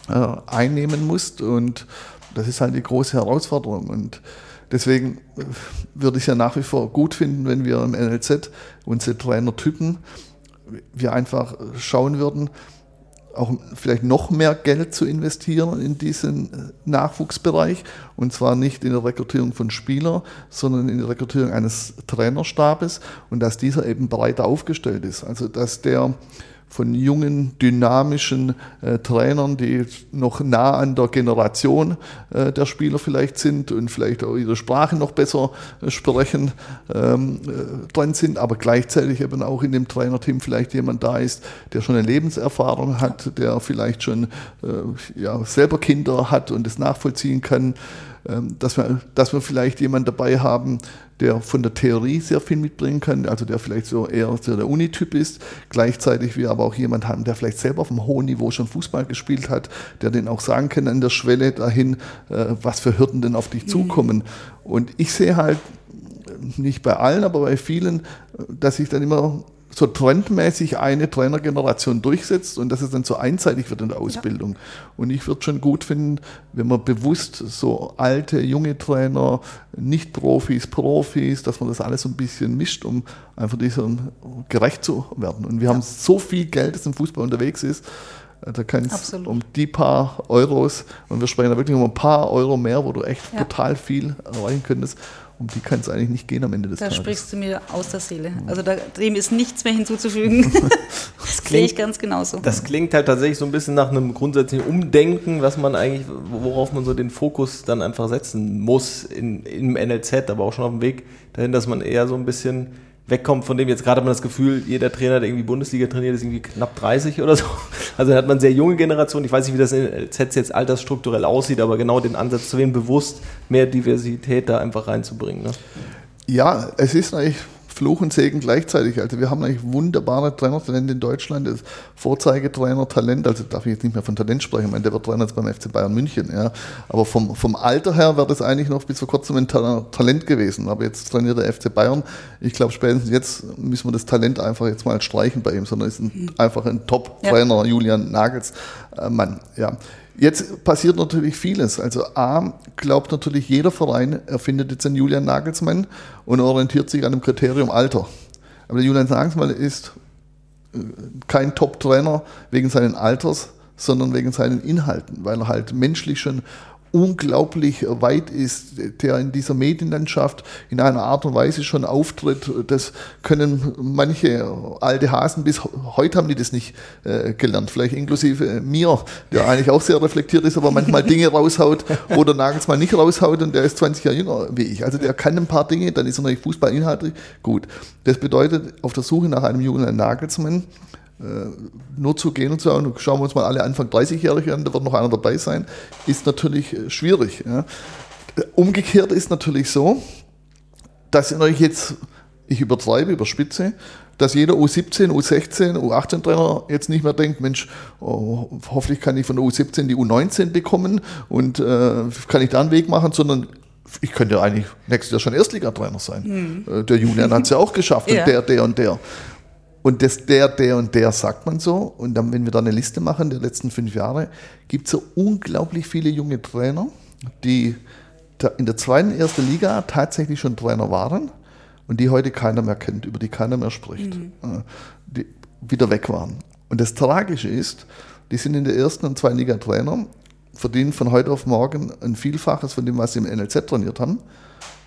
äh, einnehmen musst. Und das ist halt die große Herausforderung. Und deswegen äh, würde ich es ja nach wie vor gut finden, wenn wir im NLZ unsere Trainertypen, wir einfach schauen würden, auch vielleicht noch mehr Geld zu investieren in diesen äh, Nachwuchsbereich. Und zwar nicht in der Rekrutierung von Spielern, sondern in der Rekrutierung eines Trainerstabes und dass dieser eben breiter aufgestellt ist. Also dass der von jungen, dynamischen äh, Trainern, die noch nah an der Generation äh, der Spieler vielleicht sind und vielleicht auch ihre Sprache noch besser äh, sprechen, ähm, äh, dran sind, aber gleichzeitig eben auch in dem Trainerteam vielleicht jemand da ist, der schon eine Lebenserfahrung hat, der vielleicht schon äh, ja, selber Kinder hat und das nachvollziehen kann dass wir, dass wir vielleicht jemanden dabei haben, der von der Theorie sehr viel mitbringen kann, also der vielleicht so eher so der Unityp ist, gleichzeitig wir aber auch jemanden haben, der vielleicht selber auf einem hohen Niveau schon Fußball gespielt hat, der den auch sagen kann an der Schwelle dahin, äh, was für Hürden denn auf dich mhm. zukommen. Und ich sehe halt, nicht bei allen, aber bei vielen, dass ich dann immer so trendmäßig eine Trainergeneration durchsetzt und dass es dann so einseitig wird in der Ausbildung. Ja. Und ich würde schon gut finden, wenn man bewusst so alte, junge Trainer, Nicht-Profis, Profis, dass man das alles so ein bisschen mischt, um einfach diesem gerecht zu werden. Und wir ja. haben so viel Geld, das im Fußball unterwegs ist, da kann es um die paar Euros, und wir sprechen da wirklich um ein paar Euro mehr, wo du echt ja. total viel erreichen könntest um die kann es eigentlich nicht gehen am Ende des da Tages. Da sprichst du mir aus der Seele. Also da, dem ist nichts mehr hinzuzufügen. das sehe ich ganz genauso. Das klingt halt tatsächlich so ein bisschen nach einem grundsätzlichen Umdenken, was man eigentlich, worauf man so den Fokus dann einfach setzen muss in, im NLZ, aber auch schon auf dem Weg dahin, dass man eher so ein bisschen wegkommt, von dem jetzt gerade man das Gefühl, jeder Trainer, der irgendwie Bundesliga trainiert, ist irgendwie knapp 30 oder so. Also da hat man sehr junge Generation. Ich weiß nicht, wie das LZ jetzt altersstrukturell aussieht, aber genau den Ansatz zu wählen, bewusst mehr Diversität da einfach reinzubringen. Ne? Ja, es ist eigentlich Fluch und Segen gleichzeitig. Also wir haben eigentlich wunderbare Trainertalente in Deutschland, das Vorzeigetrainer-Talent, also darf ich jetzt nicht mehr von Talent sprechen, ich meine, der wird Trainer jetzt beim FC Bayern München, ja. Aber vom, vom Alter her wäre das eigentlich noch bis vor kurzem ein Talent gewesen. Aber jetzt trainiert der FC Bayern. Ich glaube, spätestens jetzt müssen wir das Talent einfach jetzt mal streichen bei ihm, sondern ist ein, mhm. einfach ein Top-Trainer, ja. Julian Nagelsmann, ja. Jetzt passiert natürlich vieles. Also A, glaubt natürlich jeder Verein, er findet jetzt einen Julian Nagelsmann und orientiert sich an dem Kriterium Alter. Aber der Julian Nagelsmann ist äh, kein Top-Trainer wegen seines Alters, sondern wegen seinen Inhalten, weil er halt menschlich schon unglaublich weit ist, der in dieser Medienlandschaft in einer Art und Weise schon auftritt. Das können manche alte Hasen bis heute haben die das nicht äh, gelernt. Vielleicht inklusive mir, der eigentlich auch sehr reflektiert ist, aber manchmal Dinge raushaut oder Nagelsmann nicht raushaut und der ist 20 Jahre jünger wie ich. Also der kann ein paar Dinge, dann ist er natürlich Fußball inhaltlich gut. Das bedeutet, auf der Suche nach einem jungen Nagelsmann äh, nur zu gehen und zu sagen, schauen wir uns mal alle Anfang 30-Jährige an, da wird noch einer dabei sein, ist natürlich äh, schwierig. Ja. Umgekehrt ist natürlich so, dass ich euch jetzt, ich übertreibe, überspitze, dass jeder U17, U16, U18-Trainer jetzt nicht mehr denkt, Mensch, oh, hoffentlich kann ich von der U17 die U19 bekommen und äh, kann ich da einen Weg machen, sondern ich könnte ja eigentlich nächstes Jahr schon Erstligatrainer sein. Mhm. Der Julian hat es ja auch geschafft ja. und der, der und der. Und das der, der und der sagt man so. Und dann, wenn wir da eine Liste machen der letzten fünf Jahre, gibt es so unglaublich viele junge Trainer, die in der zweiten ersten Liga tatsächlich schon Trainer waren und die heute keiner mehr kennt, über die keiner mehr spricht, mhm. die wieder weg waren. Und das Tragische ist, die sind in der ersten und zweiten Liga Trainer, verdienen von heute auf morgen ein Vielfaches von dem, was sie im NLZ trainiert haben.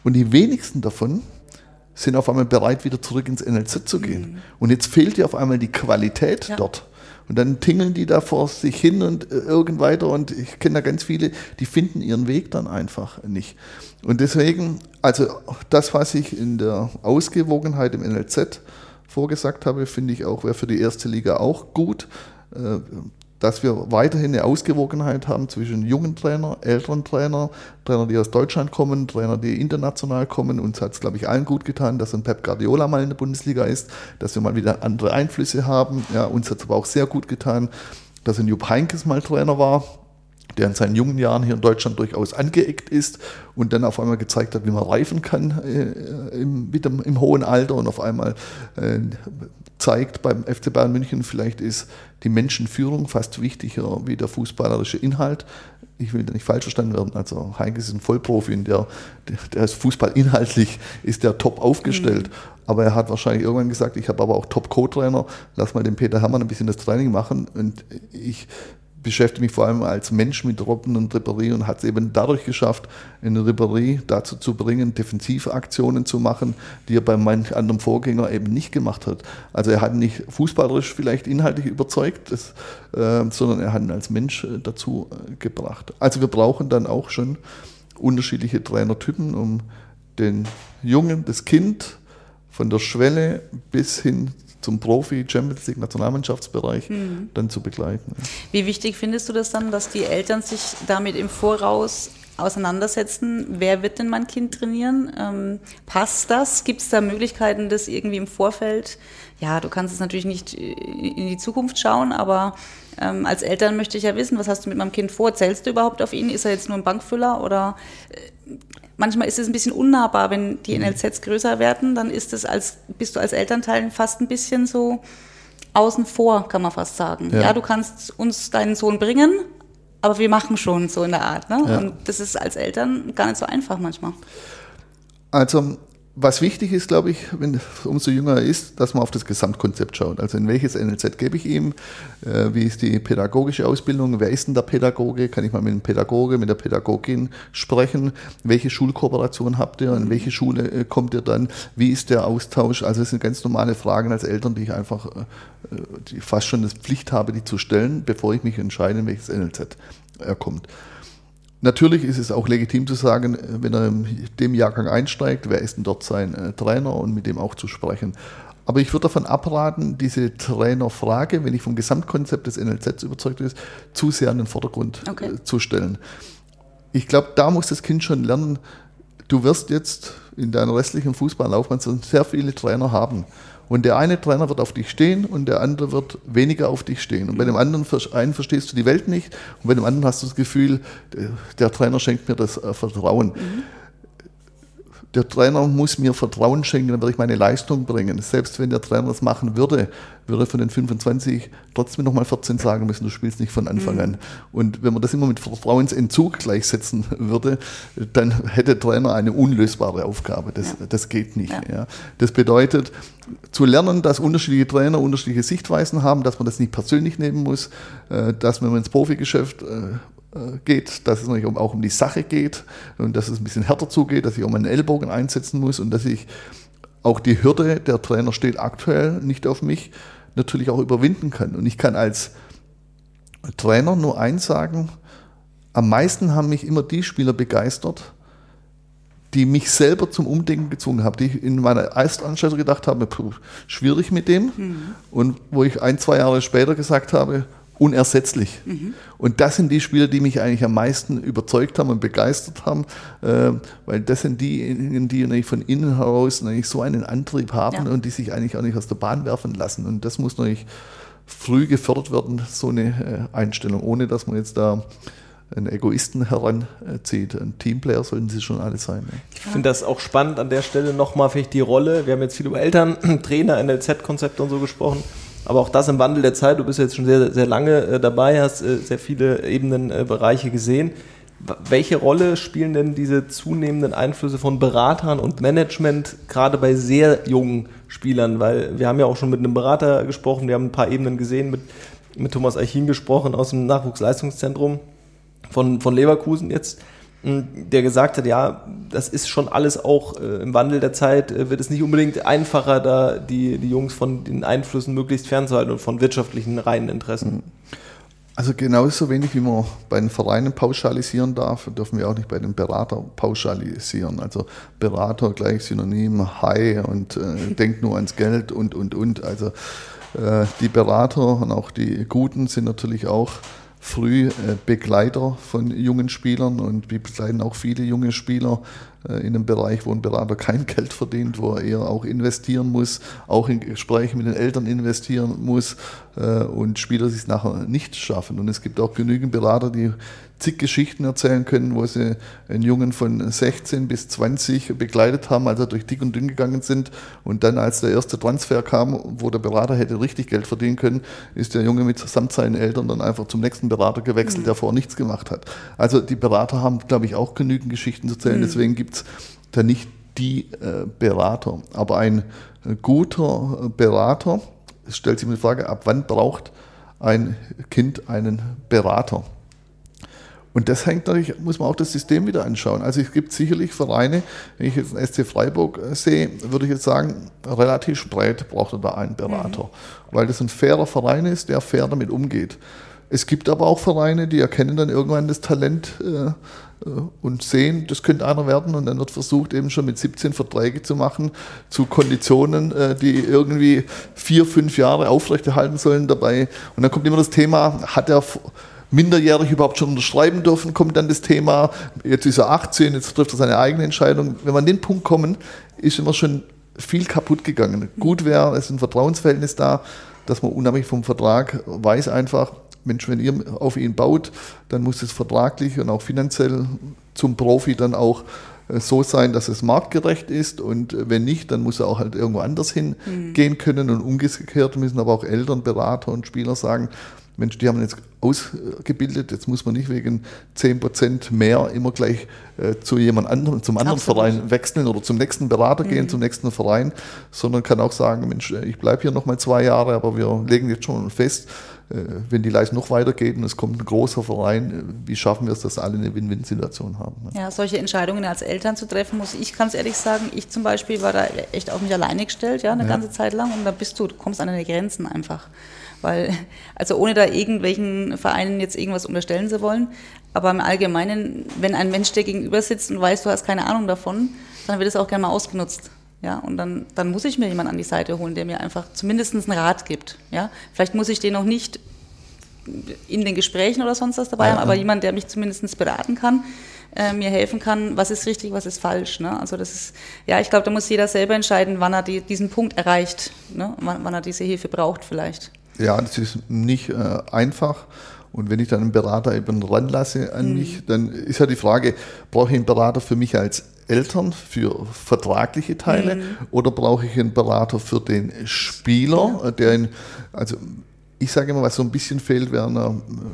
Und die wenigsten davon sind auf einmal bereit, wieder zurück ins NLZ zu gehen. Mhm. Und jetzt fehlt dir auf einmal die Qualität ja. dort. Und dann tingeln die da vor sich hin und äh, irgend weiter. Und ich kenne da ganz viele, die finden ihren Weg dann einfach nicht. Und deswegen, also das, was ich in der Ausgewogenheit im NLZ vorgesagt habe, finde ich auch, wäre für die erste Liga auch gut. Dass wir weiterhin eine Ausgewogenheit haben zwischen jungen Trainer, älteren Trainer, Trainer, die aus Deutschland kommen, Trainer, die international kommen. Uns hat es, glaube ich, allen gut getan, dass ein Pep Guardiola mal in der Bundesliga ist, dass wir mal wieder andere Einflüsse haben. Ja, uns hat es aber auch sehr gut getan, dass ein Jupp Heinkes mal Trainer war, der in seinen jungen Jahren hier in Deutschland durchaus angeeckt ist und dann auf einmal gezeigt hat, wie man reifen kann äh, im, mit dem, im hohen Alter und auf einmal äh, zeigt beim FC Bayern München, vielleicht ist die Menschenführung fast wichtiger wie der fußballerische Inhalt. Ich will da nicht falsch verstanden werden. Also Heinke ist ein Vollprofi und der, der ist Fußball inhaltlich ist der top aufgestellt. Mhm. Aber er hat wahrscheinlich irgendwann gesagt, ich habe aber auch Top-Co-Trainer, lass mal den Peter Hermann ein bisschen das Training machen. Und ich beschäftige mich vor allem als Mensch mit Robben und Ribéry und hat es eben dadurch geschafft, einen Ribéry dazu zu bringen, Defensivaktionen zu machen, die er bei manch anderem Vorgänger eben nicht gemacht hat. Also er hat nicht fußballerisch vielleicht inhaltlich überzeugt, das, äh, sondern er hat ihn als Mensch äh, dazu äh, gebracht. Also wir brauchen dann auch schon unterschiedliche Trainertypen, um den Jungen, das Kind von der Schwelle bis hin zum Profi, Champions League, Nationalmannschaftsbereich mhm. dann zu begleiten. Wie wichtig findest du das dann, dass die Eltern sich damit im Voraus auseinandersetzen, wer wird denn mein Kind trainieren? Ähm, passt das? Gibt es da Möglichkeiten, das irgendwie im Vorfeld? Ja, du kannst es natürlich nicht in die Zukunft schauen, aber ähm, als Eltern möchte ich ja wissen, was hast du mit meinem Kind vor? Zählst du überhaupt auf ihn? Ist er jetzt nur ein Bankfüller oder äh, manchmal ist es ein bisschen unnahbar, wenn die mhm. NLZs größer werden, dann ist es als, bist du als Elternteil fast ein bisschen so außen vor, kann man fast sagen. Ja, ja du kannst uns deinen Sohn bringen, aber wir machen schon so in der Art. Ne? Ja. Und das ist als Eltern gar nicht so einfach manchmal. Also was wichtig ist, glaube ich, wenn umso jünger er ist, dass man auf das Gesamtkonzept schaut. Also in welches NLZ gebe ich ihm? Äh, wie ist die pädagogische Ausbildung? Wer ist denn der Pädagoge? Kann ich mal mit dem Pädagoge, mit der Pädagogin sprechen? Welche Schulkooperation habt ihr? In welche Schule äh, kommt ihr dann? Wie ist der Austausch? Also es sind ganz normale Fragen als Eltern, die ich einfach äh, die fast schon das Pflicht habe, die zu stellen, bevor ich mich entscheide, in welches NLZ er kommt. Natürlich ist es auch legitim zu sagen, wenn er in dem Jahrgang einsteigt, wer ist denn dort sein äh, Trainer und mit dem auch zu sprechen. Aber ich würde davon abraten, diese Trainerfrage, wenn ich vom Gesamtkonzept des NLZ überzeugt bin, zu sehr in den Vordergrund okay. Äh, zu stellen. Ich glaube, da muss das Kind schon lernen, du wirst jetzt in deiner restlichen Fußballlaufbahn sehr viele Trainer haben. Und der eine Trainer wird auf dich stehen und der andere wird weniger auf dich stehen. Und bei dem anderen einen verstehst du die Welt nicht und bei dem anderen hast du das Gefühl, der Trainer schenkt mir das äh, Vertrauen. Mhm der Trainer muss mir Vertrauen schenken, dann werde ich meine Leistung bringen. Selbst wenn der Trainer das machen würde, würde von den 25 trotzdem nochmal 14 sagen müssen, du spielst nicht von Anfang mhm. an. Und wenn man das immer mit Vertrauensentzug gleichsetzen würde, dann hätte Trainer eine unlösbare Aufgabe. Das, ja. das geht nicht. Ja. Ja. Das bedeutet, zu lernen, dass unterschiedliche Trainer unterschiedliche Sichtweisen haben, dass man das nicht persönlich nehmen muss, äh, dass wenn man ins Profigeschäft äh, geht, dass es natürlich auch um die Sache geht und dass es ein bisschen härter zugeht, dass ich auch meinen Ellbogen einsetzen muss und dass ich auch die Hürde, der Trainer steht aktuell nicht auf mich, natürlich auch überwinden kann. Und ich kann als Trainer nur eins sagen, am meisten haben mich immer die Spieler begeistert, die mich selber zum Umdenken gezwungen haben, die ich in meiner Erstanstellung gedacht habe, schwierig mit dem. Mhm. Und wo ich ein, zwei Jahre später gesagt habe, unersetzlich. Mhm. Und das sind die Spieler, die mich eigentlich am meisten überzeugt haben und begeistert haben, äh, weil das sind diejenigen, die natürlich von innen heraus natürlich so einen Antrieb haben ja. und die sich eigentlich auch nicht aus der Bahn werfen lassen. Und das muss natürlich früh gefördert werden, so eine äh, Einstellung, ohne dass man jetzt da einen Egoisten heranzieht. Ein Teamplayer sollten sie schon alle sein. Ne? Ich finde das auch spannend an der Stelle nochmal vielleicht die Rolle. Wir haben jetzt viel über Eltern, Trainer, NLZ-Konzepte und so gesprochen. Aber auch das im Wandel der Zeit, du bist jetzt schon sehr, sehr lange äh, dabei, hast äh, sehr viele Ebenen, äh, Bereiche gesehen. Welche Rolle spielen denn diese zunehmenden Einflüsse von Beratern und Management gerade bei sehr jungen Spielern? Weil wir haben ja auch schon mit einem Berater gesprochen, wir haben ein paar Ebenen gesehen mit mit Thomas Eichin gesprochen aus dem Nachwuchsleistungszentrum von, von Leverkusen jetzt der gesagt hat, ja, das ist schon alles auch äh, im Wandel der Zeit, äh, wird es nicht unbedingt einfacher, da die, die Jungs von den Einflüssen möglichst fernzuhalten und von wirtschaftlichen reinen Interessen. Mhm. Also genauso wenig wie man bei den Vereinen pauschalisieren darf, dürfen wir auch nicht bei den Beratern pauschalisieren. Also Berater gleich Synonym High und äh, denkt nur ans Geld und, und, und. Also äh, die Berater und auch die Guten sind natürlich auch früh Begleiter von jungen Spielern und wir begleiten auch viele junge Spieler in einem Bereich, wo ein Berater kein Geld verdient, wo er eher auch investieren muss, auch in Gespräche mit den Eltern investieren muss äh, und Spieler sich nachher nicht schaffen. Und es gibt auch genügend Berater, die zig Geschichten erzählen können, wo sie einen Jungen von 16 bis 20 begleitet haben, als er durch dick und dünn gegangen sind. Und dann, als der erste Transfer kam, wo der Berater hätte richtig Geld verdienen können, ist der Junge mit samt seinen Eltern dann einfach zum nächsten Berater gewechselt, mhm. der vorher nichts gemacht hat. Also die Berater haben, glaube ich, auch genügend Geschichten zu erzählen. Mhm. Deswegen gibt es da nicht die äh, Berater. Aber ein äh, guter Berater, es stellt sich mir die Frage, ab wann braucht ein Kind einen Berater? Und das hängt natürlich, muss man auch das System wieder anschauen. Also es gibt sicherlich Vereine, wenn ich jetzt den SC Freiburg äh, sehe, würde ich jetzt sagen, relativ spät braucht er da einen Berater, mhm. weil das ein fairer Verein ist, der fair damit umgeht. Es gibt aber auch Vereine, die erkennen dann irgendwann das Talent äh, äh und sehen, das könnte einer werden und dann wird versucht, eben schon mit 17 Verträge zu machen, zu Konditionen, äh, die irgendwie vier, fünf Jahre aufrechterhalten sollen dabei. Und dann kommt immer das Thema, hat er minderjährig überhaupt schon unterschreiben dürfen, kommt dann das Thema, jetzt ist er 18, jetzt trifft er seine eigene Entscheidung. Wenn wir an den Punkt kommen, ist immer schon viel kaputt gegangen. Gut wäre, es ist ein Vertrauensverhältnis da, dass man unabhängig vom Vertrag weiß einfach, Mensch, wenn ihr auf ihn baut, dann muss es vertraglich und auch finanziell zum Profi dann auch äh, so sein, dass es marktgerecht ist und äh, wenn nicht, dann muss er auch halt irgendwo anders hingehen mhm. können und umgekehrt müssen aber auch Eltern, Berater und Spieler sagen, Mensch, die haben jetzt ausgebildet, jetzt muss man nicht wegen 10% mehr immer gleich äh, zu jemand anderem, zum anderen Absolut. Verein wechseln oder zum nächsten Berater mhm. gehen, zum nächsten Verein, sondern kann auch sagen, Mensch, äh, ich bleibe hier nochmal zwei Jahre, aber wir legen jetzt schon fest, wenn die Leistung noch weitergeht und es kommt ein großer Verein, äh, wie schaffen wir es, dass alle eine Win-Win-Situation haben? Ne? Ja, solche Entscheidungen als Eltern zu treffen, muss ich ganz ehrlich sagen, ich zum Beispiel war da echt auf mich alleine gestellt, ja, eine ja. ganze Zeit lang und da bist du, du kommst an deine Grenzen einfach. Weil, also ohne da irgendwelchen Vereinen jetzt irgendwas unterstellen zu wollen, aber im Allgemeinen, wenn ein Mensch dir gegenüber sitzt und weiß, du hast keine Ahnung davon, dann wird es auch gerne mal ausgenutzt. Ja, und dann, dann muss ich mir jemanden an die Seite holen, der mir einfach zumindest einen Rat gibt. Ja, vielleicht muss ich den noch nicht in den Gesprächen oder sonst was dabei ja, haben, aber jemand, der mich zumindest beraten kann, äh, mir helfen kann, was ist richtig, was ist falsch. Ne? Also das ist, ja, ich glaube, da muss jeder selber entscheiden, wann er die, diesen Punkt erreicht, ne? wann, wann er diese Hilfe braucht vielleicht. Ja, das ist nicht äh, einfach. Und wenn ich dann einen Berater eben ranlasse an mhm. mich, dann ist ja die Frage, brauche ich einen Berater für mich als Eltern für vertragliche Teile mhm. oder brauche ich einen Berater für den Spieler, ja. der in, also ich sage immer, was so ein bisschen fehlt, wäre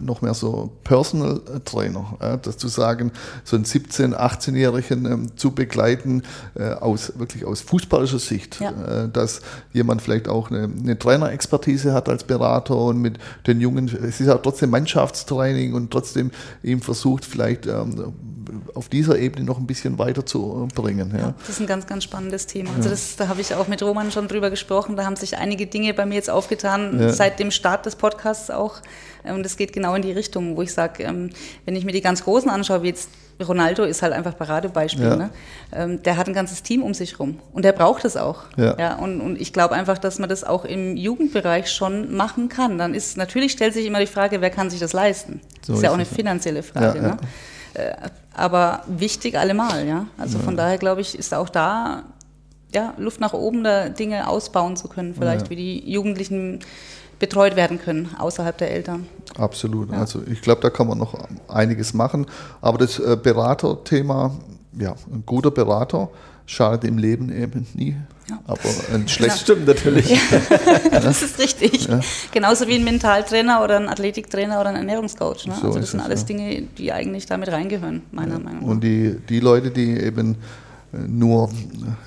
noch mehr so Personal Trainer. Ja, das zu sagen, so einen 17-, 18-Jährigen ähm, zu begleiten, äh, aus, wirklich aus fußballischer Sicht, ja. äh, dass jemand vielleicht auch eine, eine Trainerexpertise hat als Berater und mit den Jungen, es ist ja trotzdem Mannschaftstraining und trotzdem eben versucht, vielleicht ähm, auf dieser Ebene noch ein bisschen weiterzubringen. Ja. ja. das ist ein ganz, ganz spannendes Thema. Also das, da habe ich auch mit Roman schon drüber gesprochen. Da haben sich einige Dinge bei mir jetzt aufgetan, seit dem Start des Podcasts auch. Und das geht genau in die Richtung, wo ich sage, ähm, wenn ich mir die ganz Großen anschaue, wie jetzt Ronaldo ist halt einfach Paradebeispiel. Ja. Ne? Ähm, der hat ein ganzes Team um sich rum und der braucht es auch. Ja. ja und, und ich glaube einfach, dass man das auch im Jugendbereich schon machen kann. Dann ist natürlich stellt sich immer die Frage, wer kann sich das leisten? So das ist ja auch eine finanzielle Frage. Ja, ne? Äh, aber wichtig allemal, ja. Also von daher glaube ich, ist auch da ja, Luft nach oben, da Dinge ausbauen zu können, vielleicht wie die Jugendlichen betreut werden können außerhalb der Eltern. Absolut. Ja. Also ich glaube, da kann man noch einiges machen. Aber das äh, Beraterthema, ja, ein guter Berater schadet im Leben eben nie. Ja. Aber ein schlecht stimmt natürlich. Ja. das ist richtig. Ja. Genauso wie ein Mentaltrainer oder ein Athletiktrainer oder ein Ernährungscoach. Ne? So also das sind es, alles Dinge, die eigentlich damit reingehören, meiner Meinung nach. Und die, die Leute, die eben nur,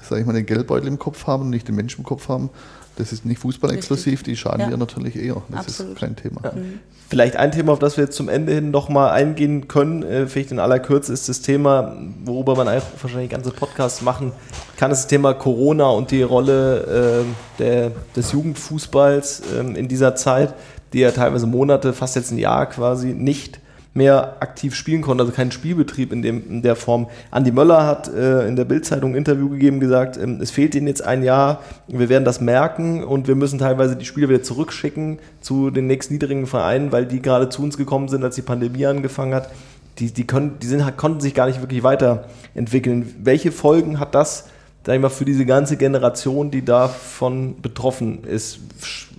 sage ich mal, den Geldbeutel im Kopf haben, nicht den Menschen im Kopf haben. Das ist nicht fußballexklusiv, die schaden ja. wir natürlich eher. Das Absolut. ist kein Thema. Ja. Mhm. Vielleicht ein Thema, auf das wir jetzt zum Ende hin nochmal eingehen können, äh, vielleicht in aller Kürze, ist das Thema, worüber man eigentlich wahrscheinlich ganze Podcasts machen kann, ist das Thema Corona und die Rolle äh, der, des Jugendfußballs äh, in dieser Zeit, die ja teilweise Monate, fast jetzt ein Jahr quasi nicht mehr aktiv spielen konnte, also keinen Spielbetrieb in, dem, in der Form. Andi Möller hat äh, in der Bildzeitung ein Interview gegeben, gesagt, ähm, es fehlt ihnen jetzt ein Jahr, wir werden das merken und wir müssen teilweise die Spieler wieder zurückschicken zu den nächstniedrigen Vereinen, weil die gerade zu uns gekommen sind, als die Pandemie angefangen hat. Die, die, können, die sind, konnten sich gar nicht wirklich weiterentwickeln. Welche Folgen hat das sag ich mal, für diese ganze Generation, die davon betroffen ist?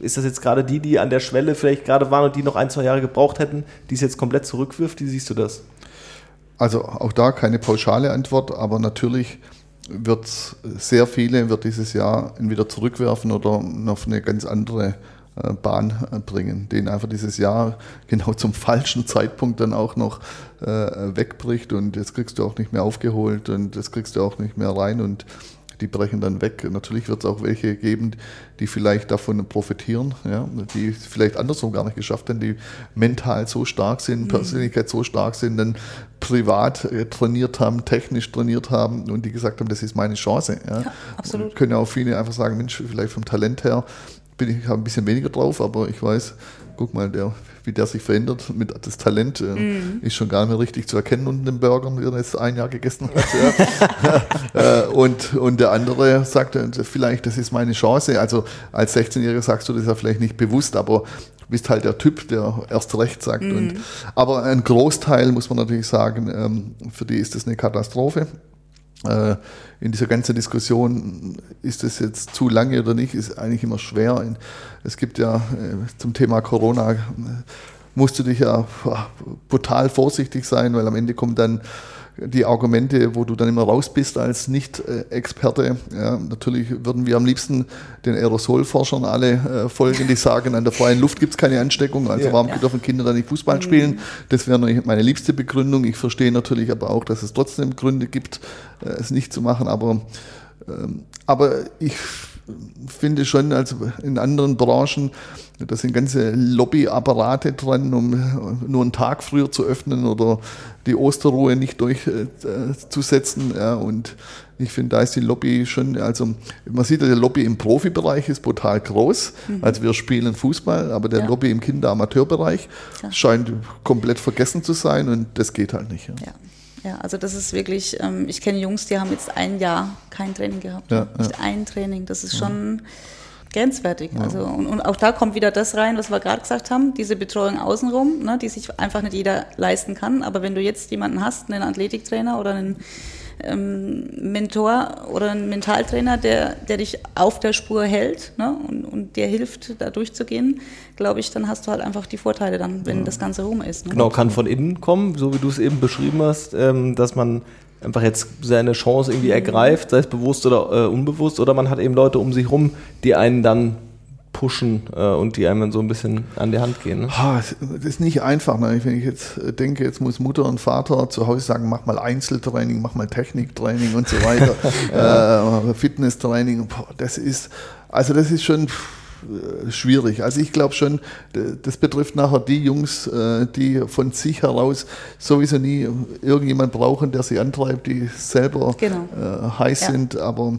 Ist das jetzt gerade die, die an der Schwelle vielleicht gerade waren und die noch ein, zwei Jahre gebraucht hätten, die es jetzt komplett zurückwirft? Wie siehst du das? Also auch da keine pauschale Antwort, aber natürlich wird sehr viele wird dieses Jahr entweder zurückwerfen oder auf eine ganz andere äh, Bahn äh, bringen, denen einfach dieses Jahr genau zum falschen Zeitpunkt dann auch noch äh, wegbricht und das kriegst du auch nicht mehr aufgeholt und das kriegst du auch nicht mehr rein und die brechen dann weg. Natürlich wird es auch welche geben, die vielleicht davon profitieren, ja, die vielleicht andersrum gar nicht geschafft haben, die mental so stark sind, mhm. Persönlichkeit so stark sind, dann privat äh, trainiert haben, technisch trainiert haben und die gesagt haben, das ist meine Chance. Ja. ja absolut. Und können auch viele einfach sagen, Mensch, vielleicht vom Talent her bin ich ein bisschen weniger drauf, aber ich weiß, guck mal, der, wie der sich verändert mit das Talent, äh, mm. ist schon gar nicht mehr richtig zu erkennen unten den Burgern, die er jetzt ein Jahr gegessen hat. Ja. äh, und, und der andere sagt, vielleicht, das ist meine Chance. Also als 16-Jähriger sagst du das ja vielleicht nicht bewusst, aber du bist halt der Typ, der erst recht sagt. Mm. Und, aber ein Großteil, muss man natürlich sagen, ähm, für die ist das eine Katastrophe. Äh, in dieser ganzen Diskussion, ist das jetzt zu lange oder nicht, ist eigentlich immer schwer. Es gibt ja äh, zum Thema Corona, äh, musst du dich ja brutal vorsichtig sein, weil am Ende kommt dann die Argumente, wo du dann immer raus bist als Nicht-Experte. Ja, natürlich würden wir am liebsten den Aerosolforschern alle äh, folgen, die sagen, an der freien Luft gibt es keine Ansteckung, also ja, warum ja. dürfen Kinder da nicht Fußball spielen? Das wäre meine liebste Begründung. Ich verstehe natürlich aber auch, dass es trotzdem Gründe gibt, äh, es nicht zu machen, aber, ähm, aber ich finde schon, also in anderen Branchen, da sind ganze Lobbyapparate dran, um nur einen Tag früher zu öffnen oder die Osterruhe nicht durchzusetzen. Ja, und ich finde, da ist die Lobby schon, also man sieht, der Lobby im Profibereich ist brutal groß. Mhm. Also wir spielen Fußball, aber der ja. Lobby im Kinderamateurbereich ja. scheint komplett vergessen zu sein und das geht halt nicht. Ja. Ja, also das ist wirklich, ähm, ich kenne Jungs, die haben jetzt ein Jahr kein Training gehabt. Ja, Nicht ja. ein Training. Das ist schon grenzwertig. Ja. Also, und, und, auch da kommt wieder das rein, was wir gerade gesagt haben, diese Betreuung außenrum, ne, die sich einfach nicht jeder leisten kann. Aber wenn du jetzt jemanden hast, einen Athletiktrainer oder einen ähm, Mentor oder ein Mentaltrainer, der, der dich auf der Spur hält ne, und, und dir hilft, da durchzugehen, glaube ich, dann hast du halt einfach die Vorteile dann, wenn ja. das Ganze rum ist. Ne? Genau, kann von innen kommen, so wie du es eben beschrieben hast, ähm, dass man einfach jetzt seine Chance irgendwie mhm. ergreift, sei es bewusst oder äh, unbewusst, oder man hat eben Leute um sich rum, die einen dann pushen äh, und die einem so ein bisschen an die Hand gehen. Ne? Das ist nicht einfach. Ne? Wenn ich jetzt äh, denke, jetzt muss Mutter und Vater zu Hause sagen, mach mal Einzeltraining, mach mal Techniktraining und so weiter, ja. äh, Fitnesstraining. Boah, das ist, also das ist schon äh, schwierig. Also ich glaube schon, das betrifft nachher die Jungs, äh, die von sich heraus sowieso nie irgendjemand brauchen, der sie antreibt, die selber genau. heiß ja. sind, aber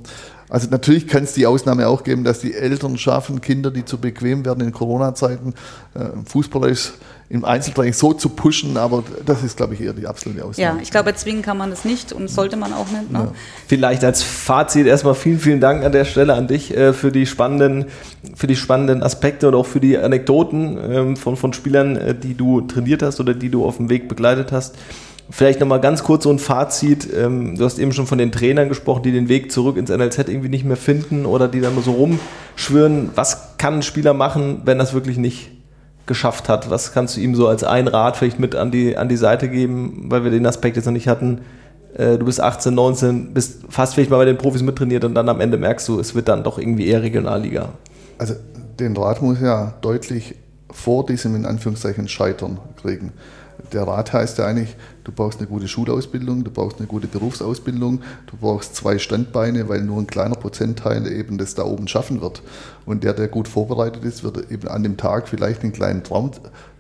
also natürlich kann es die Ausnahme auch geben, dass die Eltern schaffen, Kinder, die zu bequem werden in Corona-Zeiten, äh, fußballerisch im Einzeltraining so zu pushen, aber das ist, glaube ich, eher die absolute Ausnahme. Ja, ich glaube, zwingen kann man das nicht und sollte man auch nicht. Ne? Ja. Vielleicht als Fazit erstmal vielen, vielen Dank an der Stelle an dich äh, für, die spannenden, für die spannenden Aspekte und auch für die Anekdoten ähm, von, von Spielern, äh, die du trainiert hast oder die du auf dem Weg begleitet hast. Vielleicht nochmal ganz kurz so ein Fazit. Ähm, du hast eben schon von den Trainern gesprochen, die den Weg zurück ins NLZ irgendwie nicht mehr finden oder die dann nur so rumschwören. Was kann ein Spieler machen, wenn das wirklich nicht geschafft hat? Was kannst du ihm so als ein Rat vielleicht mit an die, an die Seite geben, weil wir den Aspekt jetzt noch nicht hatten? Äh, du bist 18, 19, bist fast vielleicht mal bei den Profis mittrainiert und dann am Ende merkst du, es wird dann doch irgendwie eher Regionalliga. Also den Rat muss ja deutlich vor diesem in Anführungszeichen Scheitern kriegen der Rat heißt ja eigentlich, du brauchst eine gute Schulausbildung, du brauchst eine gute Berufsausbildung, du brauchst zwei Standbeine, weil nur ein kleiner Prozentteil eben das da oben schaffen wird. Und der, der gut vorbereitet ist, wird eben an dem Tag vielleicht einen kleinen Traum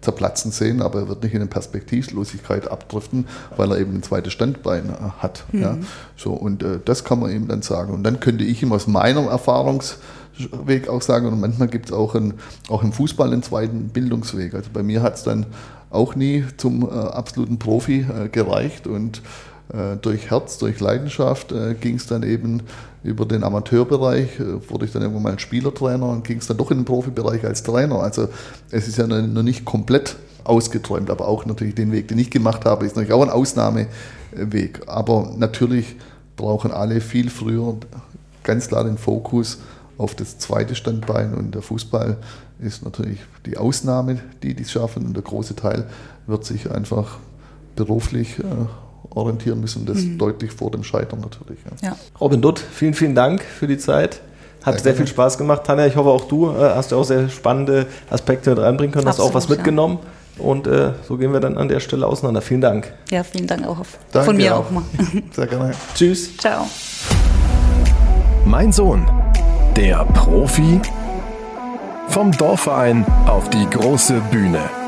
zerplatzen sehen, aber er wird nicht in eine Perspektivlosigkeit abdriften, weil er eben ein zweites Standbein äh, hat. Mhm. Ja. So, und äh, das kann man eben dann sagen. Und dann könnte ich ihm aus meiner Erfahrungsweg auch sagen, und manchmal gibt es auch, auch im Fußball einen zweiten Bildungsweg. Also bei mir hat es dann auch nie zum äh, absoluten Profi äh, gereicht und äh, durch Herz, durch Leidenschaft äh, ging es dann eben über den Amateurbereich, äh, wurde ich dann irgendwann mal ein Spielertrainer und ging es dann doch in den Profibereich als Trainer. Also es ist ja noch nicht komplett ausgeträumt, aber auch natürlich den Weg, den ich gemacht habe, ist natürlich auch ein Ausnahmeweg. Aber natürlich brauchen alle viel früher ganz klar den Fokus auf das zweite Standbein und der Fußball ist natürlich die Ausnahme, die dies schaffen und der große Teil wird sich einfach beruflich äh, orientieren müssen, das mhm. deutlich vor dem Scheitern natürlich. Ja. Ja. Robin Dutt, vielen, vielen Dank für die Zeit. Hat sehr, sehr viel Spaß gemacht. Tanja, ich hoffe auch du äh, hast ja auch sehr spannende Aspekte mit reinbringen können, Absolut, hast auch was mitgenommen. Ja. Und äh, so gehen wir dann an der Stelle auseinander. Vielen Dank. Ja, vielen Dank auch Danke von mir auch. auch mal. Sehr gerne. Tschüss. Ciao. Mein Sohn, der Profi vom Dorfverein auf die große Bühne.